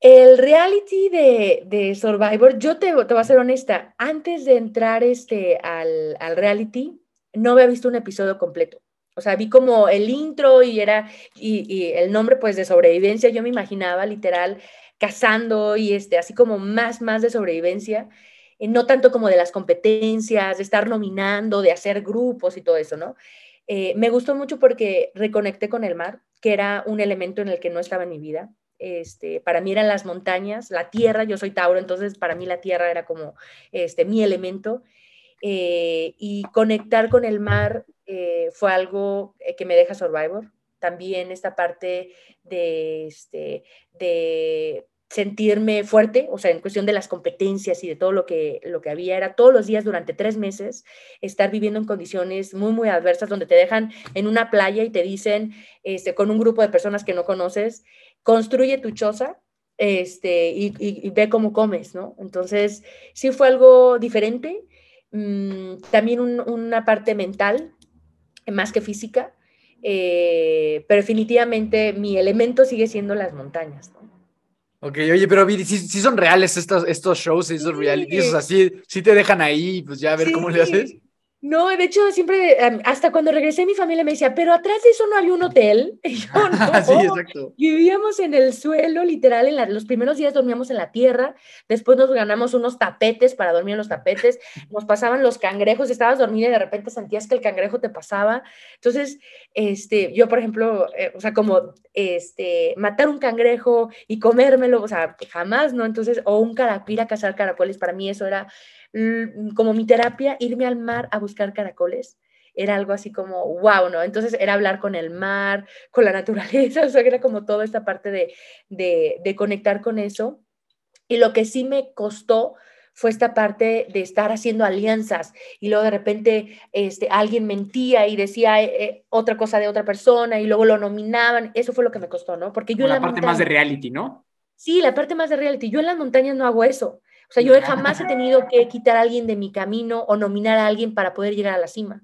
El reality de, Survivor, yo te, voy a ser honesta, antes de entrar este, al, al reality, no había visto un episodio completo. O sea, vi como el intro y era, y, el nombre pues de sobrevivencia, yo me imaginaba literal cazando y este, así como más, más de sobrevivencia, eh, no tanto como de las competencias, de estar nominando, de hacer grupos y todo eso, ¿no? Eh, me gustó mucho porque reconecté con el mar, que era un elemento en el que no estaba en mi vida. Este, para mí eran las montañas, la tierra, yo soy Tauro, entonces para mí la tierra era como este, mi elemento. Eh, y conectar con el mar eh, fue algo eh, que me deja Survivor. También esta parte de, este, de sentirme fuerte, o sea, en cuestión de las competencias y de todo lo que, lo que había, era todos los días durante tres meses estar viviendo en condiciones muy, muy adversas, donde te dejan en una playa y te dicen, este, con un grupo de personas que no conoces, construye tu choza este, y, ve cómo comes, ¿no? Entonces, sí fue algo diferente, mm, también un, una parte mental, más que física, eh, pero definitivamente mi elemento sigue siendo las montañas, ¿no? Ok, oye, pero si sí, son reales estos, estos shows, estos sí. realities, o sea, sí, sí, te dejan ahí, pues ya a ver sí. cómo le haces. No, de hecho, siempre, hasta cuando regresé, mi familia me decía, pero atrás de eso no había un hotel. (laughs) Y yo, (laughs) no. sí, exacto. Vivíamos en el suelo, literal, en la, los primeros días dormíamos en la tierra, después nos ganamos unos tapetes para dormir en los tapetes, nos pasaban los cangrejos, estabas dormida y de repente sentías que el cangrejo te pasaba. Entonces, este, yo, por ejemplo, eh, o sea, como este, matar un cangrejo y comérmelo, o sea, jamás, ¿no? Entonces, o un caracol, ir a cazar caracoles, para mí eso era como mi terapia, irme al mar a buscar caracoles. Era algo así como, wow, ¿no? Entonces era hablar con el mar, (laughs) con la naturaleza, o sea, era como toda esta parte de, de, de conectar con eso. Y lo que sí me costó fue esta parte de estar haciendo alianzas y luego de repente este, alguien mentía y decía eh, eh, otra cosa de otra persona y luego lo nominaban. Eso fue lo que me costó, ¿no? Porque yo... la, la parte montaña, más de reality, ¿no? Sí, la parte más de reality. Yo en las montañas no hago eso. O sea, yo jamás he tenido que quitar a alguien de mi camino o nominar a alguien para poder llegar a la cima.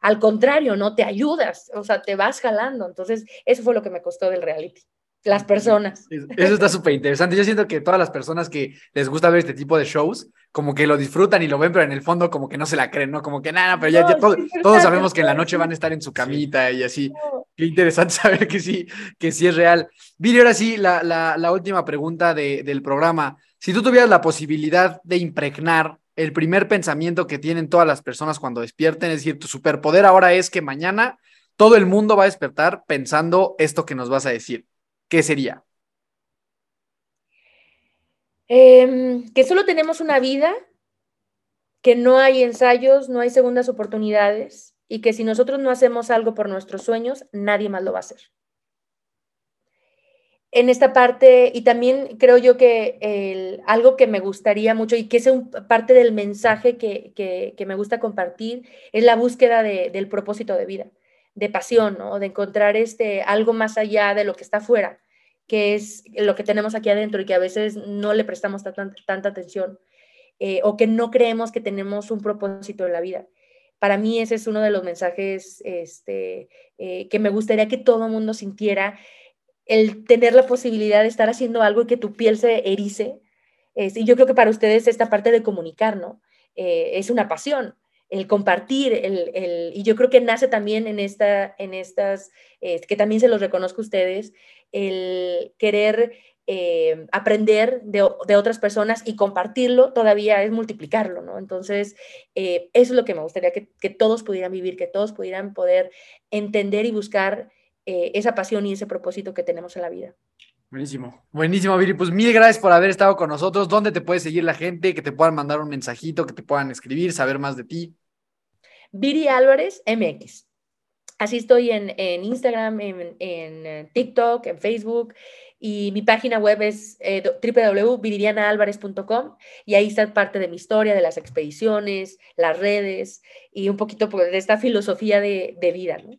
Al contrario, ¿no? Te ayudas, o sea, te vas jalando. Entonces, eso fue lo que me costó del reality. Las personas. Eso está súper interesante. Yo siento que todas las personas que les gusta ver este tipo de shows, como que lo disfrutan y lo ven, pero en el fondo como que no se la creen, ¿no? Como que nada, pero ya, No, ya todo- sí, todos sabemos que en la noche van a estar en su camita y así. No. Qué interesante (laughs) saber que sí, que sí es real. Viri, ahora sí, la, la, la última pregunta de- del programa. Si tú tuvieras la posibilidad de impregnar el primer pensamiento que tienen todas las personas cuando despierten, es decir, tu superpoder ahora es que mañana todo el mundo va a despertar pensando esto que nos vas a decir. ¿Qué sería? Em, que solo tenemos una vida, que no hay ensayos, no hay segundas oportunidades y que si nosotros no hacemos algo por nuestros sueños, nadie más lo va a hacer. En esta parte, y también creo yo que algo que me gustaría mucho y que es parte del mensaje que, que- me gusta compartir, es la búsqueda de- del propósito de vida, de pasión, ¿no? de encontrar este, algo más allá de lo que está afuera que es lo que tenemos aquí adentro y que a veces no le prestamos ta- tan- tanta atención eh, o que no creemos que tenemos un propósito en la vida. Para mí ese es uno de los mensajes este, eh, que me gustaría que todo el mundo sintiera, el tener la posibilidad de estar haciendo algo y que tu piel se erice. Es- y yo creo que para ustedes esta parte de comunicar, ¿no? Eh, es una pasión el compartir, el, el- y yo creo que nace también en, esta, en estas, que también se los reconozco a ustedes, el querer eh, aprender de, de otras personas y compartirlo todavía es multiplicarlo, ¿no? Entonces, eh, eso es lo que me gustaría que, que todos pudieran vivir, que todos pudieran poder entender y buscar eh, esa pasión y ese propósito que tenemos en la vida. Buenísimo. Buenísimo, Viri. Pues mil gracias por haber estado con nosotros. ¿Dónde te puede seguir la gente? Que te puedan mandar un mensajito, que te puedan escribir, saber más de ti. Viri Álvarez MX. Así estoy en, en Instagram, en, en, eh, TikTok, en Facebook y mi página web es eh, www.viridianaalvarez.com y ahí está parte de mi historia, de las expediciones, las redes y un poquito pues, de esta filosofía de, de vida. ¿no?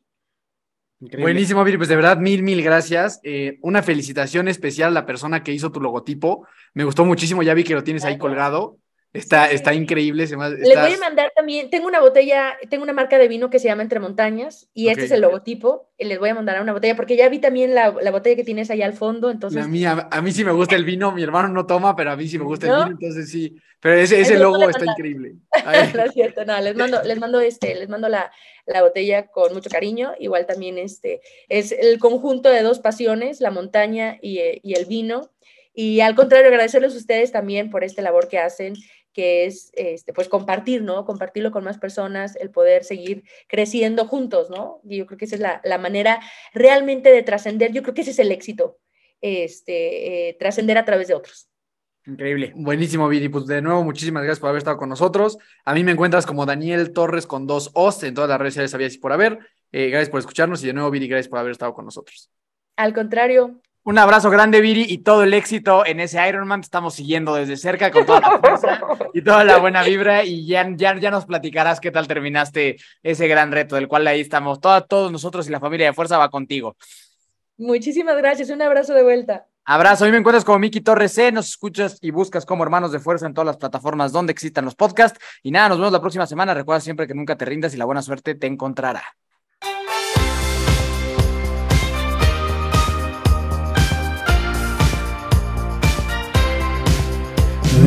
Increíble. Buenísimo, Viri. Pues de verdad, mil, mil gracias. Eh, una felicitación especial a la persona que hizo tu logotipo. Me gustó muchísimo. Ya vi que lo tienes ahí colgado. Está, Sí. está increíble. Se me- Les voy a mandar también, tengo una botella, tengo una marca de vino que se llama Entre Montañas y este es el logotipo. Les voy a mandar una botella porque ya vi también la, la botella que tienes allá al fondo, entonces... A mí, a, a mí sí me gusta el vino. Mi hermano no toma, pero a mí sí me gusta el ¿No? vino. Entonces sí. Pero ese, ese logo está increíble. (laughs) No es cierto, no, les mando, les mando este, les mando la, la botella con mucho cariño. Igual también este es el conjunto de dos pasiones, la montaña y, eh, y el vino. Y al contrario, agradecerles a ustedes también por esta labor que hacen, que es este, pues compartir, ¿no? Compartirlo con más personas, el poder seguir creciendo juntos, ¿no? Y yo creo que esa es la, la manera realmente de trascender. Yo creo que ese es el éxito, este, eh, trascender a través de otros. Increíble. Buenísimo, Viri. Pues de nuevo, muchísimas gracias por haber estado con nosotros. A mí me encuentras como Daniel Torres con dos O's en todas las redes sociales, sabías y por haber. Eh, gracias por escucharnos y de nuevo, Viri, gracias por haber estado con nosotros. Al contrario, Un abrazo grande, Viri, y todo el éxito en ese Ironman. Te estamos siguiendo desde cerca con toda la fuerza y toda la buena vibra. Y ya, ya, ya nos platicarás qué tal terminaste ese gran reto, del cual ahí estamos. Todos nosotros y la familia de fuerza va contigo. muchísimas gracias. Un abrazo de vuelta. Abrazo, a mí me encuentras como Miki Torres C, nos escuchas y buscas como Hermanos de Fuerza en todas las plataformas donde existan los podcasts. Y nada, nos vemos la próxima semana. Recuerda siempre que nunca te rindas y la buena suerte te encontrará.